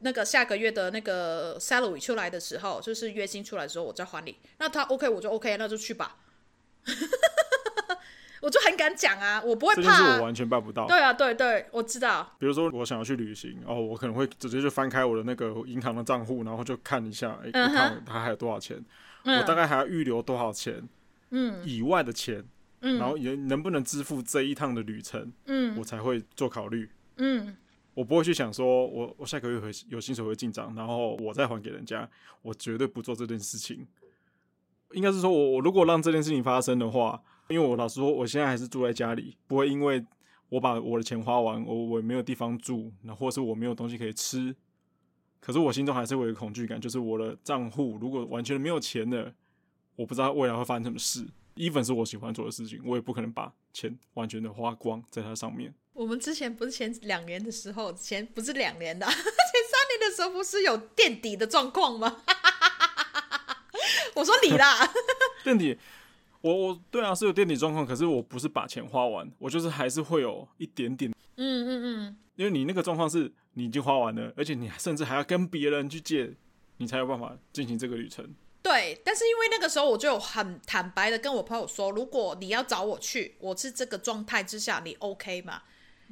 那个下个月的那个 salary 出来的时候，就是月薪出来的时候，我再还你。那他 OK，我就 OK，那就去吧。我就很敢讲啊，我不会怕。这是我完全办不到。对啊，对对，我知道。比如说，我想要去旅行，哦，我可能会直接就翻开我的那个银行的账户，然后就看一下，哎、看它还有多少钱，嗯、我大概还要预留多少钱，嗯，以外的钱，嗯，然后也能不能支付这一趟的旅程，嗯，我才会做考虑，嗯，我不会去想说我我下个月会有薪水会进账，然后我再还给人家，我绝对不做这件事情。应该是说我我如果让这件事情发生的话。因为我老实说，我现在还是住在家里，不会因为我把我的钱花完，我我没有地方住，那或是我没有东西可以吃。可是我心中还是会有恐惧感，就是我的账户如果完全没有钱了，我不知道未来会发生什么事。even 是我喜欢做的事情，我也不可能把钱完全的花光在它上面。我们之前不是前两年的时候，前不是两年的，前三年的时候不是有垫底的状况吗？我说你啦，垫底。我我对啊，是有垫底状况，可是我不是把钱花完，我就是还是会有一点点，嗯嗯嗯，因为你那个状况是你已经花完了，而且你甚至还要跟别人去借，你才有办法进行这个旅程。对，但是因为那个时候我就很坦白的跟我朋友说，如果你要找我去，我是这个状态之下，你 OK 吗？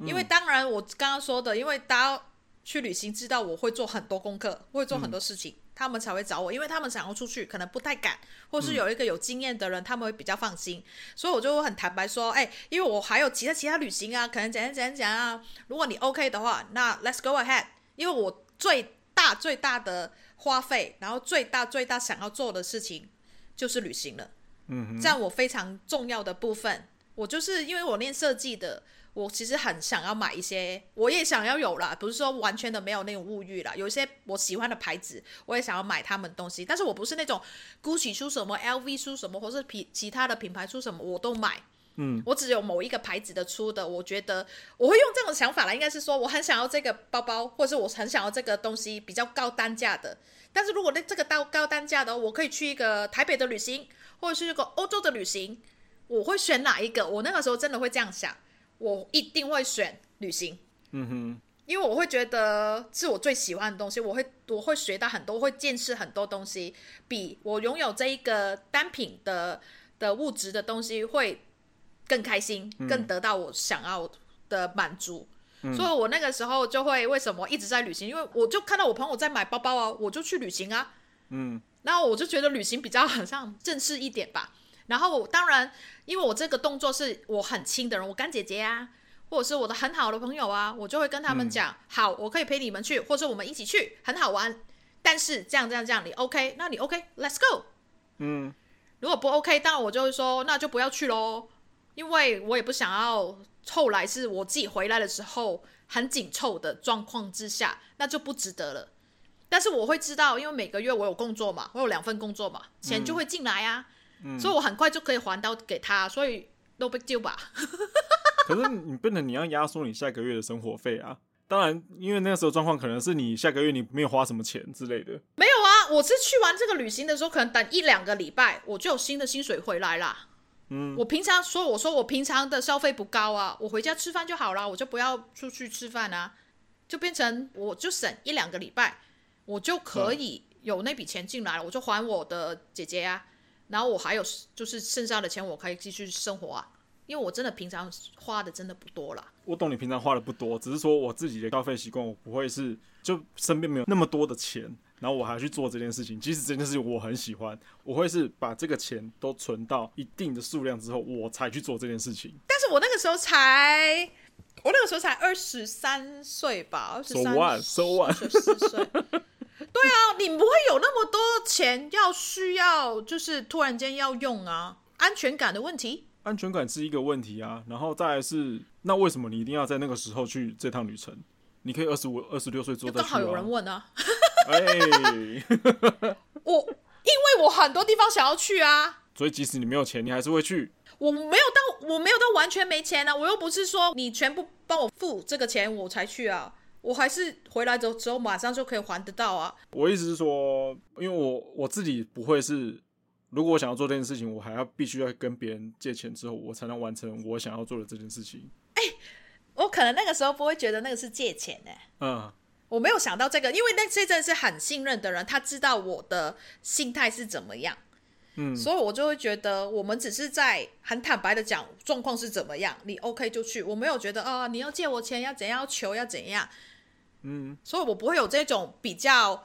因为当然我刚刚说的，因为大家去旅行知道我会做很多功课，会做很多事情。嗯他们才会找我，因为他们想要出去，可能不太敢，或是有一个有经验的人，嗯、他们会比较放心。所以我就很坦白说，哎、欸，因为我还有其他其他旅行啊，可能怎样怎样怎样啊。如果你 OK 的话，那 Let's go ahead。因为我最大最大的花费，然后最大最大想要做的事情就是旅行了。嗯哼，占我非常重要的部分。我就是因为我练设计的。我其实很想要买一些，我也想要有啦，不是说完全的没有那种物欲啦。有一些我喜欢的牌子，我也想要买他们东西。但是我不是那种 Gucci 出什么，LV 出什么，或是其其他的品牌出什么我都买。嗯，我只有某一个牌子的出的，我觉得我会用这种想法啦。应该是说我很想要这个包包，或者是我很想要这个东西比较高单价的。但是如果那这个高高单价的，我可以去一个台北的旅行，或者是一个欧洲的旅行，我会选哪一个？我那个时候真的会这样想。我一定会选旅行，嗯哼，因为我会觉得是我最喜欢的东西，我会我会学到很多，会见识很多东西，比我拥有这一个单品的的物质的东西会更开心，更得到我想要的满足。嗯，所以我那个时候就会为什么一直在旅行？因为我就看到我朋友在买包包啊，我就去旅行啊，嗯，然后我就觉得旅行比较好像正式一点吧。然后当然，因为我这个动作是我很亲的人，我干姐姐啊，或者是我的很好的朋友啊，我就会跟他们讲，嗯、好，我可以陪你们去，或者我们一起去，很好玩。但是这样这样这样，你 OK？那你 OK？Let's go。嗯，如果不 OK，当然我就会说，那就不要去喽，因为我也不想要后来是我自己回来的时候很紧凑的状况之下，那就不值得了。但是我会知道，因为每个月我有工作嘛，我有两份工作嘛，钱就会进来啊，嗯、所以我很快就可以还到给他，所以 no big deal 吧。可是你变成你要压缩你下个月的生活费啊。当然，因为那个时候状况可能是你下个月你没有花什么钱之类的。没有啊，我是去完这个旅行的时候，可能等一两个礼拜，我就有新的薪水回来啦。嗯，我平常说，我说我平常的消费不高啊，我回家吃饭就好了，我就不要出去吃饭啊，就变成我就省一两个礼拜，我就可以有那笔钱进来了，我就还我的姐姐啊，然后我还有就是剩下的钱，我可以继续生活啊。因为我真的平常花的真的不多啦。我懂你平常花的不多，只是说我自己的消费习惯，我不会是就身边没有那么多的钱，然后我还去做这件事情。即使这件事情我很喜欢，我会是把这个钱都存到一定的数量之后，我才去做这件事情。但是我那个时候才，我那个时候才二十三岁吧，二十三十四岁。对啊，你不会有那么多钱要需要，就是突然间要用啊，安全感的问题。安全感是一个问题啊，然后再来是，那为什么你一定要在那个时候去这趟旅程？你可以二十五、二十六岁做的。刚好有人问啊。哎，我因为我很多地方想要去啊，所以即使你没有钱，你还是会去。我没有到，我没有到完全没钱啊，我又不是说你全部帮我付这个钱我才去啊，我还是回来之后之后马上就可以还得到啊。我意思是说，因为我我自己不会是。如果我想要做这件事情，我还要必须要跟别人借钱之后，我才能完成我想要做的这件事情。哎、欸，我可能那个时候不会觉得那个是借钱呢、欸。嗯，我没有想到这个，因为那些真的是很信任的人，他知道我的心态是怎么样。嗯，所以我就会觉得我们只是在很坦白的讲状况是怎么样，你 OK 就去。我没有觉得啊、哦，你要借我钱要怎样，要求要怎样。嗯，所以我不会有这种比较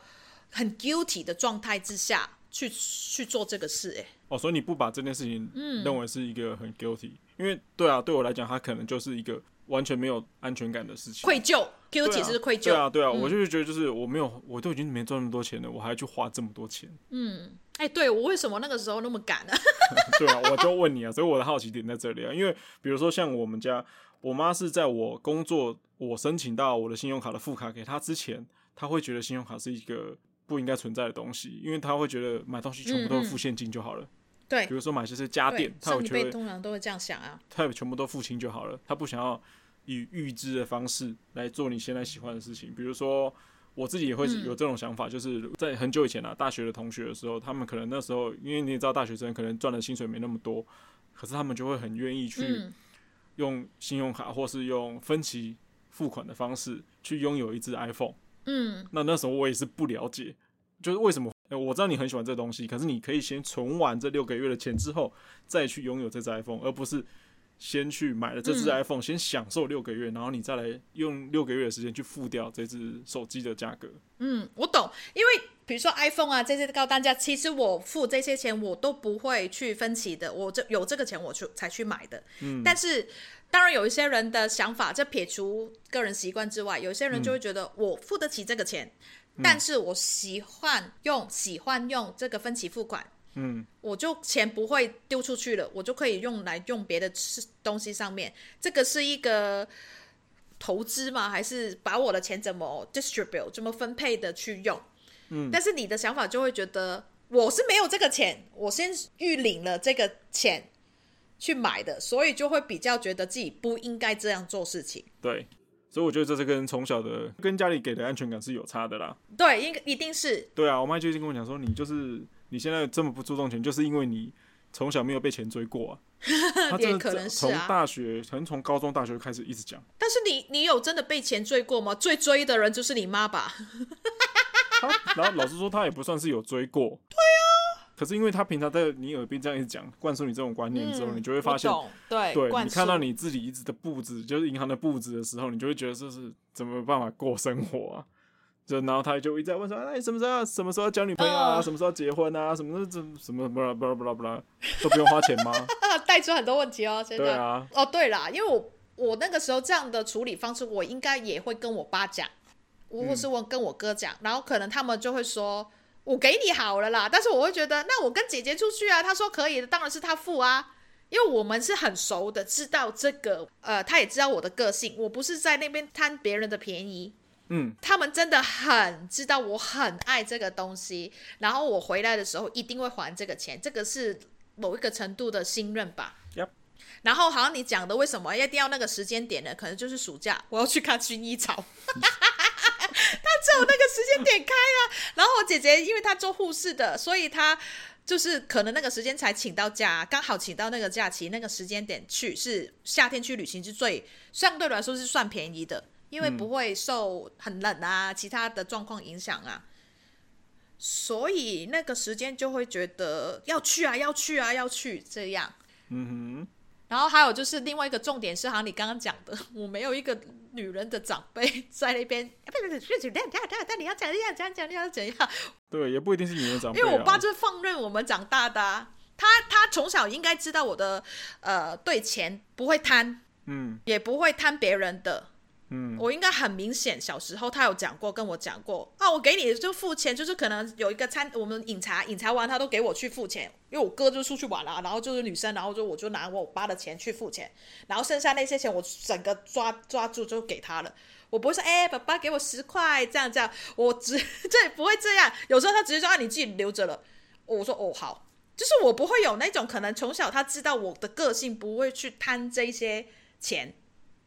很 guilty 的状态之下。去去做这个事，哎，哦，所以你不把这件事情认为是一个很 guilty，、嗯、因为对啊，对我来讲，它可能就是一个完全没有安全感的事情，愧疚，guilty 是愧疚，对啊，对啊，我就是觉得，就是我没有，我都已经没赚那么多钱了，我还要去花这么多钱，嗯，哎，对我为什么那个时候那么敢呢？对啊，我就问你啊，所以我的好奇点在这里啊，因为比如说像我们家，我妈是在我工作，我申请到我的信用卡的副卡给他之前，他会觉得信用卡是一个。不应该存在的东西，因为他会觉得买东西全部都是付现金就好了。嗯嗯、对，比如说买些是家电，他会觉得通常都会这样想啊，他全部都付清就好了，他不想要以预支的方式来做你现在喜欢的事情。比如说我自己也会有这种想法，嗯、就是在很久以前啊，大学的同学的时候，他们可能那时候，因为你也知道大学生可能赚的薪水没那么多，可是他们就会很愿意去用信用卡或是用分期付款的方式去拥有一只 iPhone。嗯，那那时候我也是不了解，就是为什么？欸，我知道你很喜欢这东西，可是你可以先存完这六个月的钱之后，再去拥有这只 iPhone，而不是先去买了这只 iPhone，嗯，先享受六个月，然后你再来用六个月的时间去付掉这只手机的价格。嗯，我懂，因为比如说 iPhone 啊这些高单价，其实我付这些钱我都不会去分期的，我这有这个钱我去才去买的。嗯，但是。当然，有一些人的想法，这撇除个人习惯之外，有些人就会觉得我付得起这个钱，嗯、但是我喜欢用喜欢用这个分期付款，嗯，我就钱不会丢出去了，我就可以用来用别的吃东西上面。这个是一个投资吗？还是把我的钱怎么 distribute 怎么分配的去用？嗯，但是你的想法就会觉得我是没有这个钱，我先预领了这个钱。去买的，所以就会比较觉得自己不应该这样做事情。对，所以我觉得这是跟从小的跟家里给的安全感是有差的啦。对，应该一定是。对啊，我妈就已经跟我讲说，你就是你现在这么不注重钱，就是因为你从小没有被钱追过啊。也可能是啊。从大学，可能从高中、大学开始一直讲。但是你，你有真的被钱追过吗？最追的人就是你妈吧？然后老实说，他也不算是有追过。对啊。可是因为他平常在你耳边这样一直讲，灌输你这种观念之后，嗯、你就会发现，对，对你看到你自己一直的布置，就是银行的布置的时候，你就会觉得这是怎么办法过生活啊？就然后他就一直在问说，哎，什么时候什么时候交女朋友啊？呃、什么时候结婚啊？什么什么什么不啦不啦不啦不啦，都不用花钱吗？带出很多问题哦，现在。对啊。哦，对啦，因为我我那个时候这样的处理方式，我应该也会跟我爸讲，或是我跟我哥讲，嗯、然后可能他们就会说。我给你好了啦，但是我会觉得，那我跟姐姐出去啊，她说可以的，当然是她付啊，因为我们是很熟的，知道这个，呃，她也知道我的个性，我不是在那边贪别人的便宜，嗯，他们真的很知道我很爱这个东西，然后我回来的时候一定会还这个钱，这个是某一个程度的信任吧。Yep. 然后好像你讲的，为什么一定要那个时间点呢？可能就是暑假，我要去看薰衣草，他 只有那个时间点开啊。然后我姐姐因为她做护士的，所以她就是可能那个时间才请到假，刚好请到那个假期，那个时间点去是夏天去旅行是最相对来说是算便宜的。因为不会受很冷啊，其他的状况影响啊，所以那个时间就会觉得要去啊，要去啊，要去这样。嗯哼。然后还有就是另外一个重点是，好像你刚刚讲的，我没有一个女人的长辈 在那边。但你要讲这样，讲讲，你要怎样？对，也不一定是女人长辈。因为我爸就是放任我们长大的啊，他他从小应该知道我的呃对钱不会贪，嗯，也不会贪别人的。嗯，我应该很明显，小时候他有讲过，跟我讲过啊，我给你就付钱，就是可能有一个餐，我们饮茶，饮茶完他都给我去付钱，因为我哥就出去玩了，啊，然后就是女生，然后就我就拿我爸的钱去付钱，然后剩下那些钱我整个抓抓住就给他了，我不会说哎，欸，爸爸给我十块这样这样，我只 这不会这样，有时候他直接说啊，你自己留着了，我说哦好，就是我不会有那种可能从小他知道我的个性不会去贪这些钱。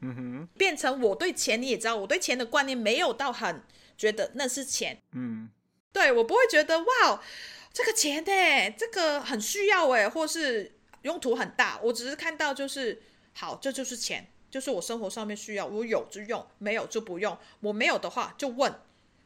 嗯哼，变成我对钱，你也知道，我对钱的观念没有到很觉得那是钱。嗯，对，我不会觉得哇，这个钱呢，这个很需要哎，或是用途很大。我只是看到就是好，这就是钱，就是我生活上面需要，我有就用，没有就不用。我没有的话就问，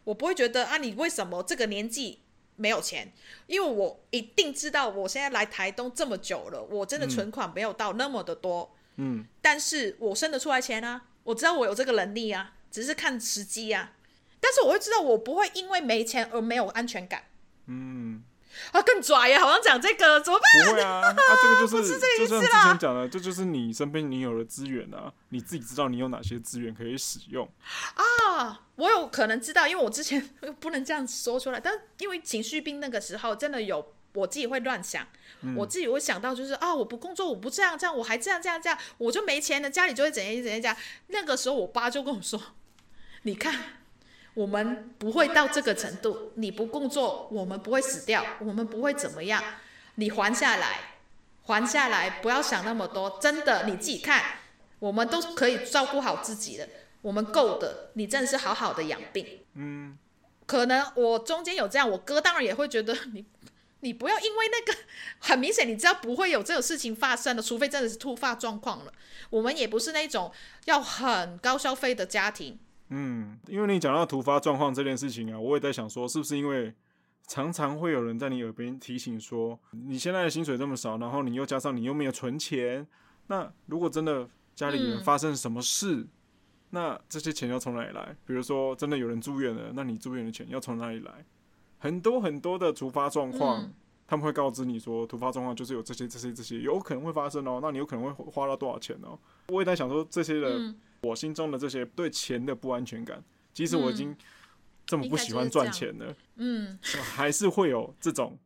我不会觉得啊，你为什么这个年纪没有钱？因为我一定知道，我现在来台东这么久了，我真的存款没有到那么的多。嗯嗯，但是我生得出来钱啊，我知道我有这个能力啊，只是看时机啊。但是我会知道，我不会因为没钱而没有安全感。嗯，啊，更拽呀，好像讲这个怎么办？不会啊，啊，这个就是，就像之前讲的，这就是你身边你有的资源啊，你自己知道你有哪些资源可以使用啊。我有可能知道，因为我之前 不能这样说出来，但因为情绪病那个时候真的有。我自己会乱想，嗯、我自己会想到就是啊，我不工作，我不这样这样，我还这样这样这样，我就没钱了，家里就会怎样怎样。那个时候，我爸就跟我说：“你看，我们不会到这个程度，你不工作，我们不会死掉，我们不会怎么样，你还下来，还下来，不要想那么多，真的，你自己看，我们都可以照顾好自己的，我们够的，你真的是好好的养病。”嗯，可能我中间有这样，我哥当然也会觉得你。你不要因为那个 很明显，你知道不会有这种事情发生的，除非真的是突发状况了。我们也不是那种要很高消费的家庭。嗯，因为你讲到突发状况这件事情啊，我也在想说，是不是因为常常会有人在你耳边提醒说，你现在的薪水这么少，然后你又加上你又没有存钱，那如果真的家里人发生什么事，嗯、那这些钱要从哪里来？比如说真的有人住院了，那你住院的钱要从哪里来？很多很多的突发状况，嗯、他们会告知你说，突发状况就是有这些、这些、这些，有可能会发生哦。那你有可能会花到多少钱哦？我也在想说，这些的、嗯、我心中的这些对钱的不安全感，即使我已经这么不喜欢赚钱了，嗯，还是会有这种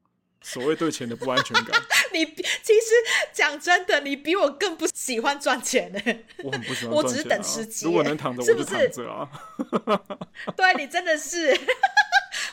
所谓对钱的不安全感。你其实讲真的，你比我更不喜欢赚钱呢。我很不喜欢赚钱、啊，我只是等时机。如果能躺着，我就躺着啊。是 是对你真的是。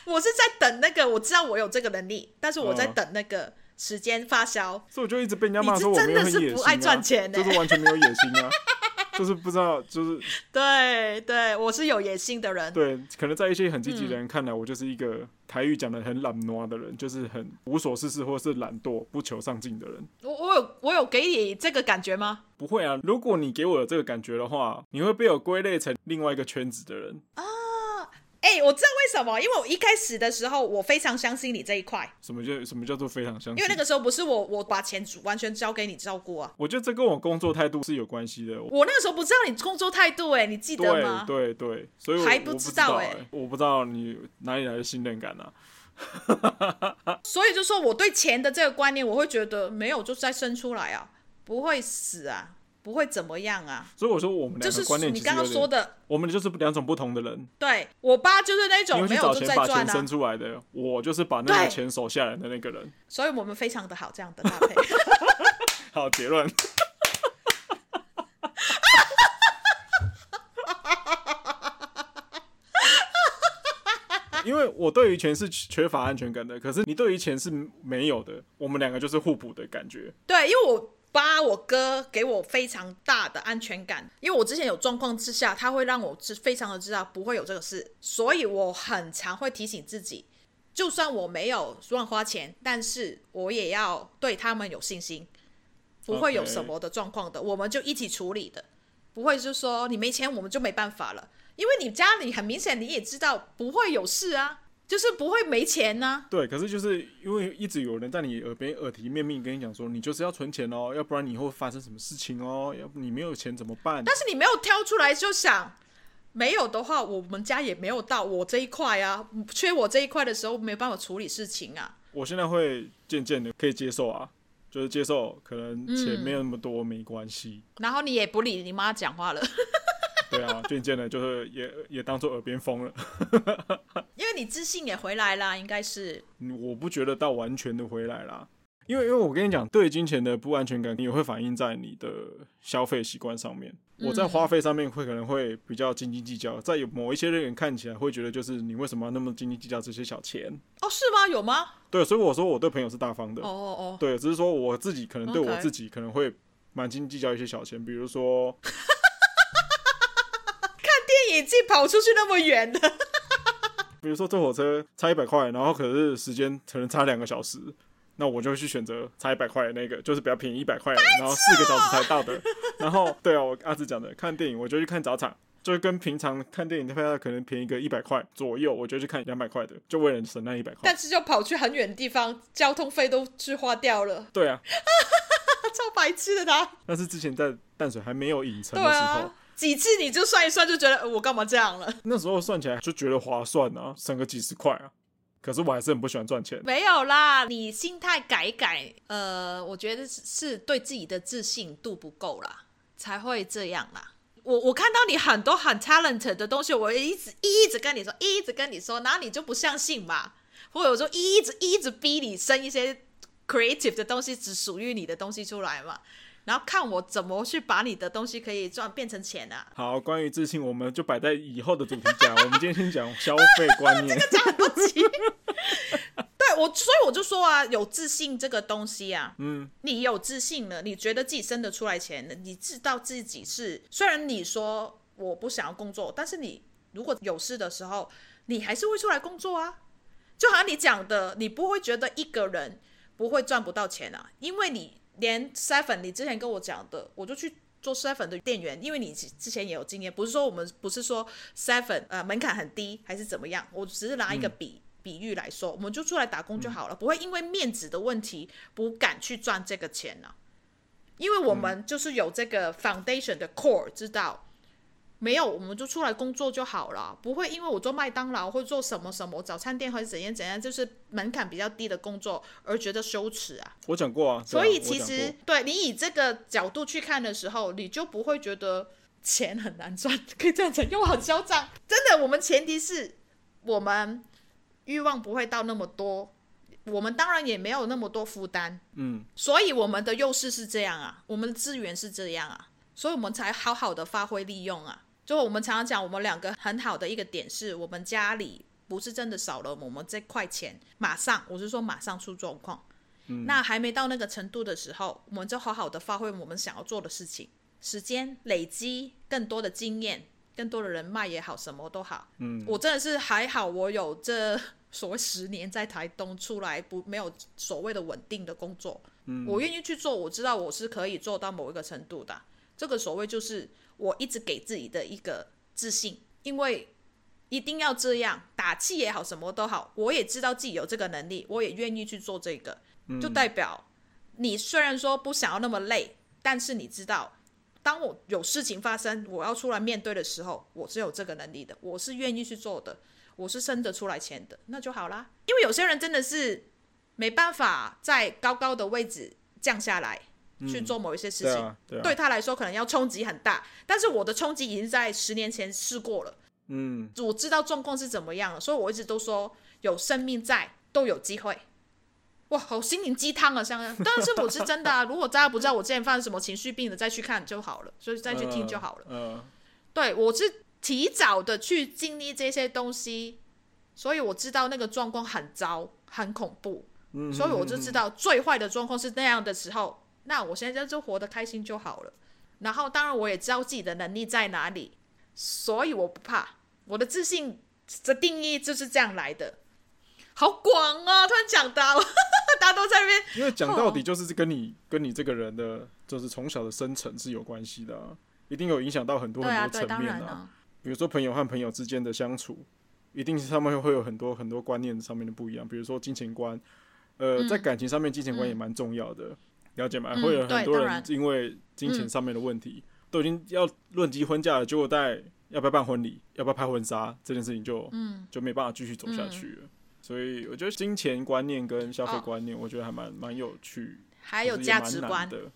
我是在等那个，我知道我有这个能力，但是我在等那个时间发酵、嗯，所以我就一直被人家骂说我没有野心、啊、不爱赚钱、欸，就是完全没有野心啊，就是不知道，就是对对，我是有野心的人，对，可能在一些很积极的人看来，我就是一个台语讲的很懒惰的人，就是很无所事事或是懒惰不求上进的人。我我有我有给你这个感觉吗？不会啊，如果你给我有这个感觉的话，你会被我归类成另外一个圈子的人啊。哎、欸，我知道为什么，因为我一开始的时候，我非常相信你这一块。什么叫什么叫做非常相信？因为那个时候不是我，我把钱完全交给你照顾啊。我觉得这跟我工作态度是有关系的。我那个时候不知道你工作态度、欸，哎，你记得吗？对对对，所以我还不知道、欸，哎，我不知道你哪里来的信任感呢、啊？所以就说我对钱的这个观念，我会觉得没有，就再生出来啊，不会死啊。不会怎么样啊，所以我说我们就是观念，你刚刚说的，我们就是两种不同的人。对，我爸就是那种没有就在赚啊，把钱生出来的，我就是把那个钱守下来的那个人。所以我们非常的好，这样的搭配。好，结论。因为我对于钱是缺乏安全感的，可是你对于钱是没有的，我们两个就是互补的感觉。对，因为我爸我哥给我非常大的安全感，因为我之前有状况之下，他会让我知非常的知道不会有这个事，所以我很常会提醒自己，就算我没有乱花钱，但是我也要对他们有信心，不会有什么的状况的.我们就一起处理的，不会是说你没钱我们就没办法了。因为你家里很明显，你也知道不会有事啊，就是不会没钱呢、啊。对，可是就是因为一直有人在你耳边耳提面命跟你讲说，你就是要存钱哦，要不然你以后会发生什么事情哦，要不你没有钱怎么办？但是你没有挑出来就想，没有的话，我们家也没有到我这一块啊，缺我这一块的时候没有办法处理事情啊。我现在会渐渐的可以接受啊，就是接受可能钱没有那么多、嗯、没关系。然后你也不理你妈讲话了。对啊，渐渐的，就是也也当做耳边风了。因为你自信也回来啦，应该是。我不觉得到完全的回来啦，因为因为我跟你讲，对金钱的不安全感也会反映在你的消费习惯上面。嗯、我在花费上面会可能会比较斤斤计较，在有某一些人看起来会觉得，就是你为什么要那么斤斤计较这些小钱？哦，是吗？有吗？对，所以我说我对朋友是大方的。哦哦哦。对，只是说我自己可能对我自己可能会蛮斤斤计较一些小钱，比如说。你自己跑出去那么远的，比如说坐火车差一百块，然后可是时间可能差两个小时，那我就会去选择差一百块的那个，就是比较便宜一百块，然后四个小时才到的。然后对啊，我阿志讲的看电影，我就去看早场，就跟平常看电影的票可能便宜个一百块左右，我就去看两百块的，就为了省那一百块。但是就跑去很远的地方，交通费都去花掉了。对啊，超白痴的他。那是之前在淡水还没有影城的时候。几次你就算一算就觉得我干嘛这样了？那时候算起来就觉得划算啊，省个几十块啊。可是我还是很不喜欢赚钱。没有啦，你心态改一改，呃，我觉得是对自己的自信度不够啦，才会这样啦。我我看到你很多很 talent 的东西，我一直一直跟你说，一直跟你说，然后你就不相信嘛，或者说一直一直逼你生一些 creative 的东西，只属于你的东西出来嘛。然后看我怎么去把你的东西可以赚变成钱啊！好，关于自信，我们就摆在以后的主题讲。我们今天先讲消费观念。这个讲不起。对我，所以我就说啊，有自信这个东西啊，嗯，你有自信了，你觉得自己生得出来钱了，你知道自己是，虽然你说我不想要工作，但是你如果有事的时候，你还是会出来工作啊。就好像你讲的，你不会觉得一个人不会赚不到钱啊，因为你。连 Seven，你之前跟我讲的，我就去做 Seven 的店员，因为你之前也有经验，不是说我们不是说 Seven 呃门槛很低还是怎么样，我只是拿一个比、嗯、比喻来说，我们就出来打工就好了，嗯、不会因为面子的问题不敢去赚这个钱呢、啊，因为我们就是有这个 foundation 的 core 知道。没有，我们就出来工作就好了，不会因为我做麦当劳或做什么什么早餐店或者怎样怎样，就是门槛比较低的工作而觉得羞耻啊。我讲过啊。所以其实对你以这个角度去看的时候，你就不会觉得钱很难赚，可以这样讲，因为我很嚣张。真的，我们前提是我们欲望不会到那么多，我们当然也没有那么多负担。嗯。所以我们的优势是这样啊，我们的资源是这样啊，所以我们才好好的发挥利用啊。就我们常常讲，我们两个很好的一个点是，我们家里不是真的少了我们这块钱，马上我是说马上出状况。嗯，那还没到那个程度的时候，我们就好好的发挥我们想要做的事情，时间累积更多的经验，更多的人脉也好，什么都好。嗯，我真的是还好，我有这所谓十年在台东出来不没有所谓的稳定的工作，嗯，我愿意去做，我知道我是可以做到某一个程度的。这个所谓就是。我一直给自己的一个自信，因为一定要这样打气也好，什么都好，我也知道自己有这个能力，我也愿意去做这个，就代表你虽然说不想要那么累，但是你知道，当我有事情发生，我要出来面对的时候，我是有这个能力的，我是愿意去做的，我是生得出来钱的，那就好啦。因为有些人真的是没办法在高高的位置降下来。去做某一些事情，嗯对啊对啊，对他来说可能要冲击很大，但是我的冲击已经在十年前试过了。嗯，我知道状况是怎么样了，所以我一直都说有生命在都有机会。哇，好心灵鸡汤啊，像当然是我是真的啊。如果大家不知道我之前犯什么情绪病的，再去看就好了，所以再去听就好了。嗯，嗯对我是提早的去经历这些东西，所以我知道那个状况很糟，很恐怖。嗯，所以我就知道最坏的状况是那样的时候，那我现在就活得开心就好了。然后当然我也知道自己的能力在哪里，所以我不怕。我的自信的定义就是这样来的。好广啊！突然讲到，大家都在那边，因为讲到底就是跟你跟你这个人的，就是从小的生成是有关系的啊，一定有影响到很多很多层面啊。比如说朋友和朋友之间的相处，一定是他们会有很多很多观念上面的不一样。比如说金钱观。呃，在感情上面，金钱观也蛮重要的，嗯、了解吗？会有很多人因为金钱上面的问题，嗯、都已经要论及婚嫁了，结果在要不要办婚礼，要不要拍婚纱这件事情就、嗯、就没办法继续走下去了。嗯、所以我觉得金钱观念跟消费观念，我觉得还蛮蛮、哦、有趣，还有价值观的。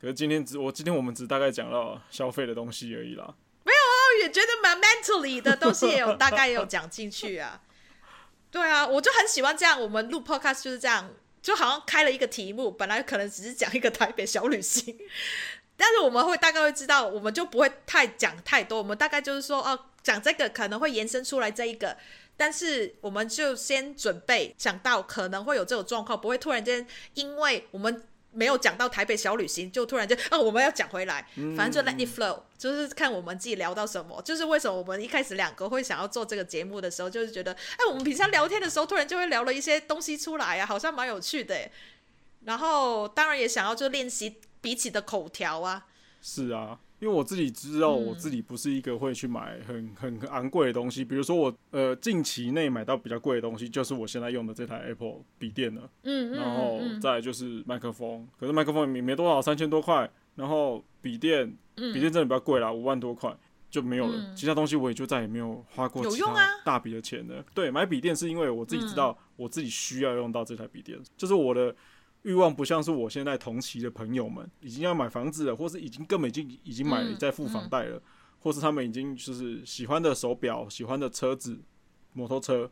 可是今天只我今天我们只大概讲到消费的东西而已啦。没有啊，我也觉得蛮 mentally 的东西也有大概也有讲进去啊。对啊，我就很喜欢这样。我们录 podcast 就是这样，就好像开了一个题目，本来可能只是讲一个台北小旅行，但是我们会大概会知道，我们就不会太讲太多。我们大概就是说，哦，讲这个可能会延伸出来这一个，但是我们就先准备讲到可能会有这种状况，不会突然间因为我们。没有讲到台北小旅行，就突然间啊，我们要讲回来，反正就 let it flow，就是看我们自己聊到什么。就是为什么我们一开始两个会想要做这个节目的时候，就是觉得，哎，我们平常聊天的时候，突然就会聊了一些东西出来啊，好像蛮有趣的。然后当然也想要就练习彼此的口条啊。是啊。因为我自己知道，我自己不是一个会去买很很昂贵的东西。比如说我呃近期内买到比较贵的东西，就是我现在用的这台 Apple 笔电了。嗯，然后再来就是麦克风，可是麦克风也没多少，三千多块。然后笔电，笔电真的比较贵啦，五万多块就没有了。其他东西我也就再也没有花过其他大笔的钱了。对，买笔电是因为我自己知道我自己需要用到这台笔电，就是我的。欲望不像是我现在同期的朋友们已经要买房子了，或是已经根本已经已经买在付房贷了，嗯嗯、或是他们已经就是喜欢的手表、喜欢的车子、摩托车。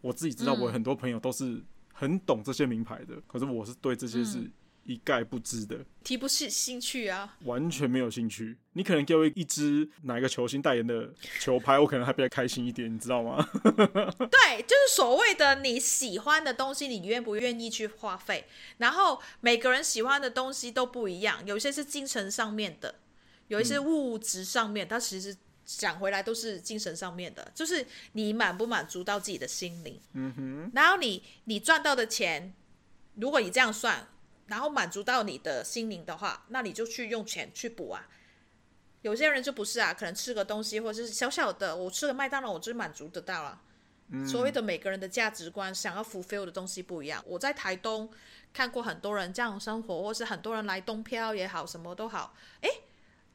我自己知道，我很多朋友都是很懂这些名牌的，可是我是对这些是。一概不知的，提不起兴趣啊，完全没有兴趣。你可能给我一支哪一个球星代言的球拍，我可能还比较开心一点，你知道吗？对，就是所谓的你喜欢的东西，你愿不愿意去花费？然后每个人喜欢的东西都不一样，有些是精神上面的，有一些物质上面，它其实讲回来都是精神上面的，就是你满不满足到自己的心灵。嗯哼，然后你你赚到的钱，如果你这样算。然后满足到你的心灵的话，那你就去用钱去补啊。有些人就不是啊，可能吃个东西或者是小小的，我吃个麦当劳，我就满足得到了。嗯。所谓的每个人的价值观，想要 fulfill 的东西不一样。我在台东看过很多人这样生活，或是很多人来东漂也好，什么都好。诶，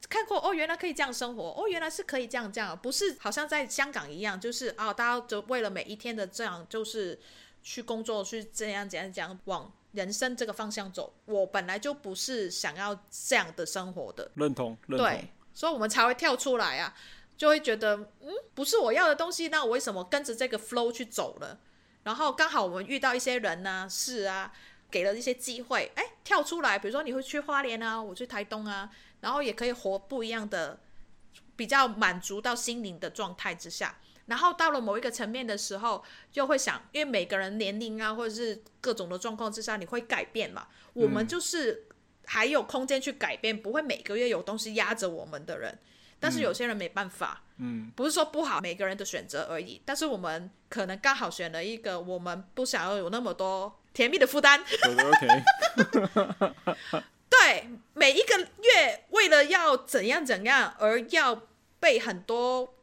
看过哦，原来可以这样生活，哦，原来是可以这样这样，不是好像在香港一样，就是啊，大家就为了每一天的这样，就是去工作，去这样怎样怎样往。人生这个方向走，我本来就不是想要这样的生活的。认同，认同。对，所以我们才会跳出来啊，就会觉得，嗯，不是我要的东西，那我为什么跟着这个 flow 去走了？然后刚好我们遇到一些人啊，事啊，给了一些机会，哎，跳出来，比如说你会去花莲啊，我去台东啊，然后也可以活不一样的，比较满足到心灵的状态之下。然后到了某一个层面的时候，就会想，因为每个人年龄啊，或者是各种的状况之下，你会改变嘛。嗯、我们就是还有空间去改变，不会每个月有东西压着我们的人。但是有些人没办法，嗯，不是说不好，每个人的选择而已。但是我们可能刚好选了一个，我们不想要有那么多甜蜜的负担。对，每一个月为了要怎样怎样而要被很多。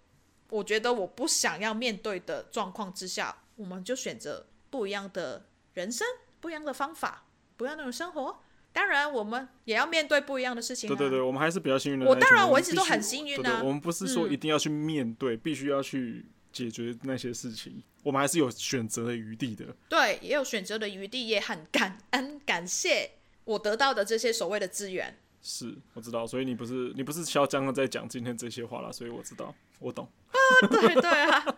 我觉得我不想要面对的状况之下，我们就选择不一样的人生，不一样的方法，不一样的生活。当然，我们也要面对不一样的事情啊。对对对，我们还是比较幸运的。我当然我一直都很幸运啊。对对，我们不是说一定要去面对，嗯，必须要去解决那些事情，我们还是有选择的余地的。对，也有选择的余地，也很感恩感谢我得到的这些所谓的资源。是，我知道，所以你不是你不是肖江的在讲今天这些话了，所以我知道，我懂。啊，对对啊，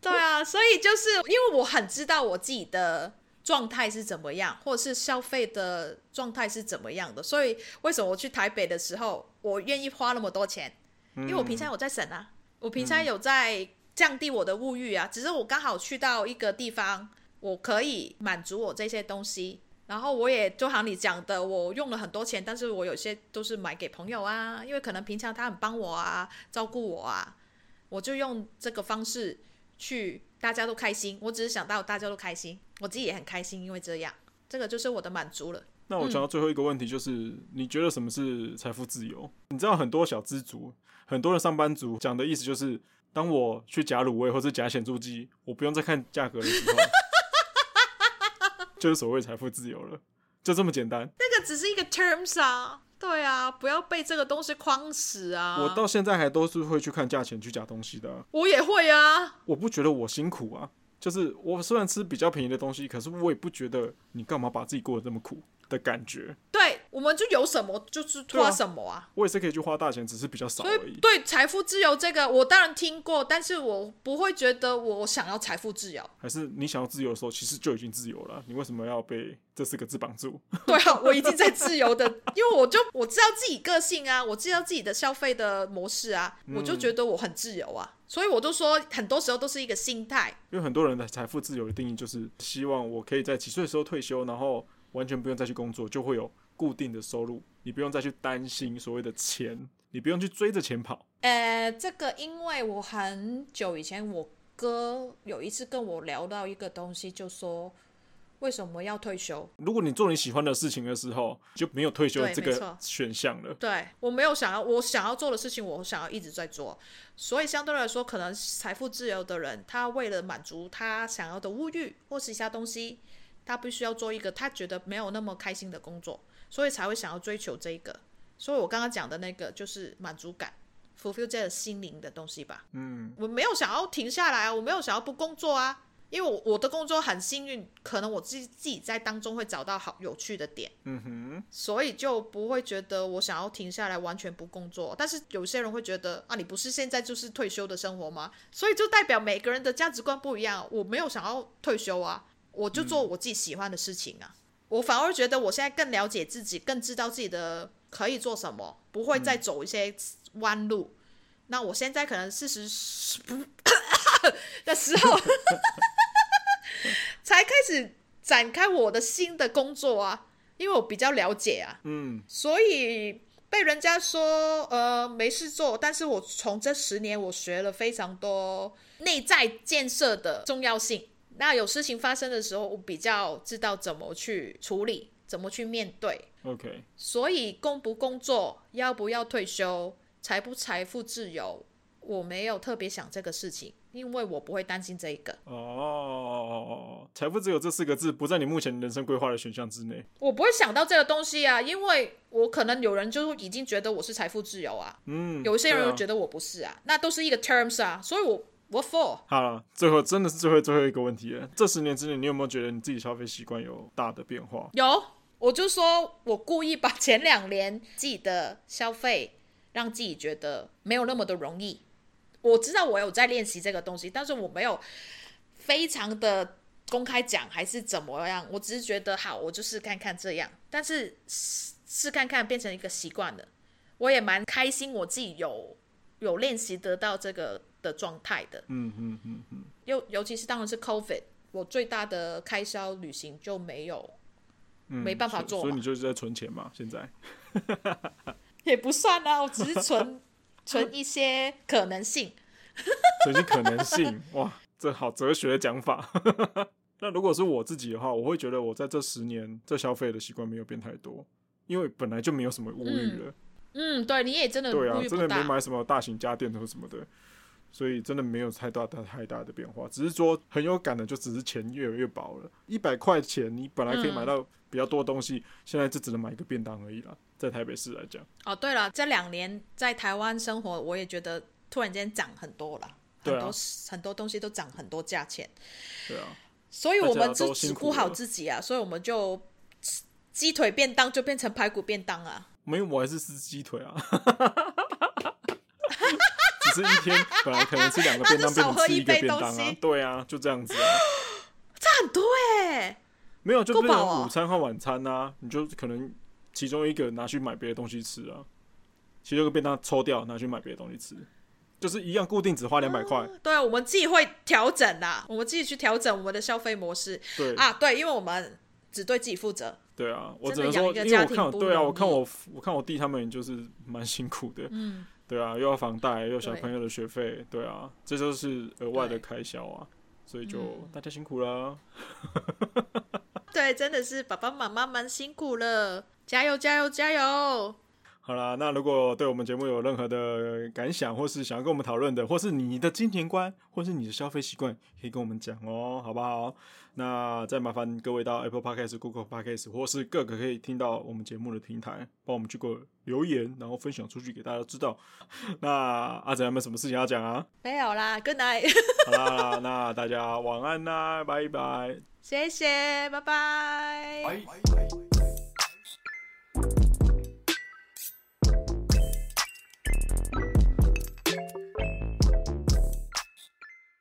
对啊，所以就是因为我很知道我自己的状态是怎么样，或者是消费的状态是怎么样的，所以为什么我去台北的时候，我愿意花那么多钱？因为我平常有在省啊，我平常有在降低我的物欲啊，只是我刚好去到一个地方，我可以满足我这些东西。然后我也就好像你讲的，我用了很多钱，但是我有些都是买给朋友啊，因为可能平常他很帮我啊，照顾我啊，我就用这个方式去，大家都开心。我只是想到大家都开心，我自己也很开心，因为这样，这个就是我的满足了。那我讲到最后一个问题，就是、嗯、你觉得什么是财富自由？你知道很多小资族，很多的上班族讲的意思就是，当我去夹卤味或者夹咸猪鸡，我不用再看价格的时候。就是所谓财富自由了，就这么简单。那个只是一个 terms 啊，对啊，不要被这个东西框死啊。我到现在还都是会去看价钱去夹东西的。我也会啊。我不觉得我辛苦啊，就是我虽然吃比较便宜的东西，可是我也不觉得你干嘛把自己过得这么苦。的感觉，对，我们就有什么就是花什么啊，啊。我也是可以去花大钱，只是比较少而已。对财富自由这个，我当然听过，但是我不会觉得我想要财富自由。还是你想要自由的时候，其实就已经自由了。你为什么要被这四个字绑住？对啊，我已经在自由的，因为我就我知道自己个性啊，我知道自己的消费的模式啊，嗯，我就觉得我很自由啊。所以我都说，很多时候都是一个心态。因为很多人的财富自由的定义就是希望我可以在几岁的时候退休，然后。完全不用再去工作，就会有固定的收入。你不用再去担心所谓的钱，你不用去追着钱跑。呃，这个因为我很久以前，我哥有一次跟我聊到一个东西，就说为什么要退休？如果你做你喜欢的事情的时候，就没有退休这个选项了。对，我没有想要我想要做的事情，我想要一直在做。所以相对来说，可能财富自由的人，他为了满足他想要的物欲或是一下东西。他必须要做一个他觉得没有那么开心的工作，所以才会想要追求这个。所以我刚刚讲的那个就是满足感，fulfill 这个心灵的东西吧。嗯，我没有想要停下来啊，我没有想要不工作啊，因为我我的工作很幸运，可能我自己自己在当中会找到好有趣的点。嗯哼，所以就不会觉得我想要停下来完全不工作。但是有些人会觉得啊，你不是现在就是退休的生活吗？所以就代表每个人的价值观不一样。我没有想要退休啊。我就做我自己喜欢的事情啊，嗯，我反而觉得我现在更了解自己，更知道自己的可以做什么，不会再走一些弯路。嗯，那我现在可能四十不 的时候，才开始展开我的新的工作啊，因为我比较了解啊，嗯，所以被人家说呃没事做，但是我从这十年我学了非常多内在建设的重要性。那有事情发生的时候，我比较知道怎么去处理，怎么去面对。OK。所以工不工作，要不要退休，财不财富自由，我没有特别想这个事情，因为我不会担心这一个。哦，财富自由这四个字不在你目前人生规划的选项之内。我不会想到这个东西啊，因为我可能有人就已经觉得我是财富自由啊。嗯。有一些人又觉得我不是啊，啊，那都是一个 terms 啊，所以我。What for？好了，最后真的是最后最后一个问题了。这十年之内，你有没有觉得你自己消费习惯有大的变化？有，我就说我故意把前两年自己的消费让自己觉得没有那么的容易。我知道我有在练习这个东西，但是我没有非常的公开讲还是怎么样。我只是觉得好，我就试看看这样。但是试看看变成一个习惯了，我也蛮开心，我自己有有练习得到这个。的状态的，嗯嗯嗯嗯，尤尤其是当然是 COVID，我最大的开销旅行就没有，嗯、没办法做，所以你就是在存钱嘛？现在 也不算啊，我只是存存一些可能性，存一些可能性，哇，这好哲学的讲法。那如果是我自己的话，我会觉得我在这十年这消费的习惯没有变太多，因为本来就没有什么物欲了嗯。嗯，对，你也真的对啊，真的没买什么大型家电或什么的。所以真的没有太大的太大的变化，只是说很有感的，就只是钱越来越薄了。一百块钱你本来可以买到比较多东西，嗯，现在就只能买一个便当而已了。在台北市来讲，哦，对了，这两年在台湾生活，我也觉得突然间涨很多了，很多，啊，很多东西都涨很多价钱。对啊，所以我们就只顾好自己啊，所以我们就鸡腿便当就变成排骨便当啊。没有，我还是吃鸡腿啊。一天本来可能吃两个便当，变成吃一个便当啊，对啊，就这样子啊，这很多哎，没有就变成午餐和晚餐啊，你就可能其中一个拿去买别的东西吃啊，其中一个便当抽掉拿去买别的东西吃，就是一样固定只花两百块。对啊，我们自己会调整啦，我们自己去调整我们的消费模式。对啊，对，因为我们只对自己负责。对啊，我只能说，因为我看，对啊，我看我我看我弟他们就是蛮辛苦的。嗯。对啊，又要房贷，又有小朋友的学费，对，啊，这就是额外的开销啊，所以就、嗯、大家辛苦了。对，真的是爸爸妈妈蛮辛苦了，加油加油加油！好啦，那如果对我们节目有任何的感想，或是想要跟我们讨论的，或是你的金钱观，或是你的消费习惯，可以跟我们讲哦，好不好？那再麻烦各位到 Apple Podcast、Google Podcast，或是各个可以听到我们节目的平台，帮我们去过留言，然后分享出去给大家知道。那阿仔有没有什么事情要讲啊？没有啦，Good night。好啦，那大家晚安啦，拜拜。谢谢，拜拜。拜拜。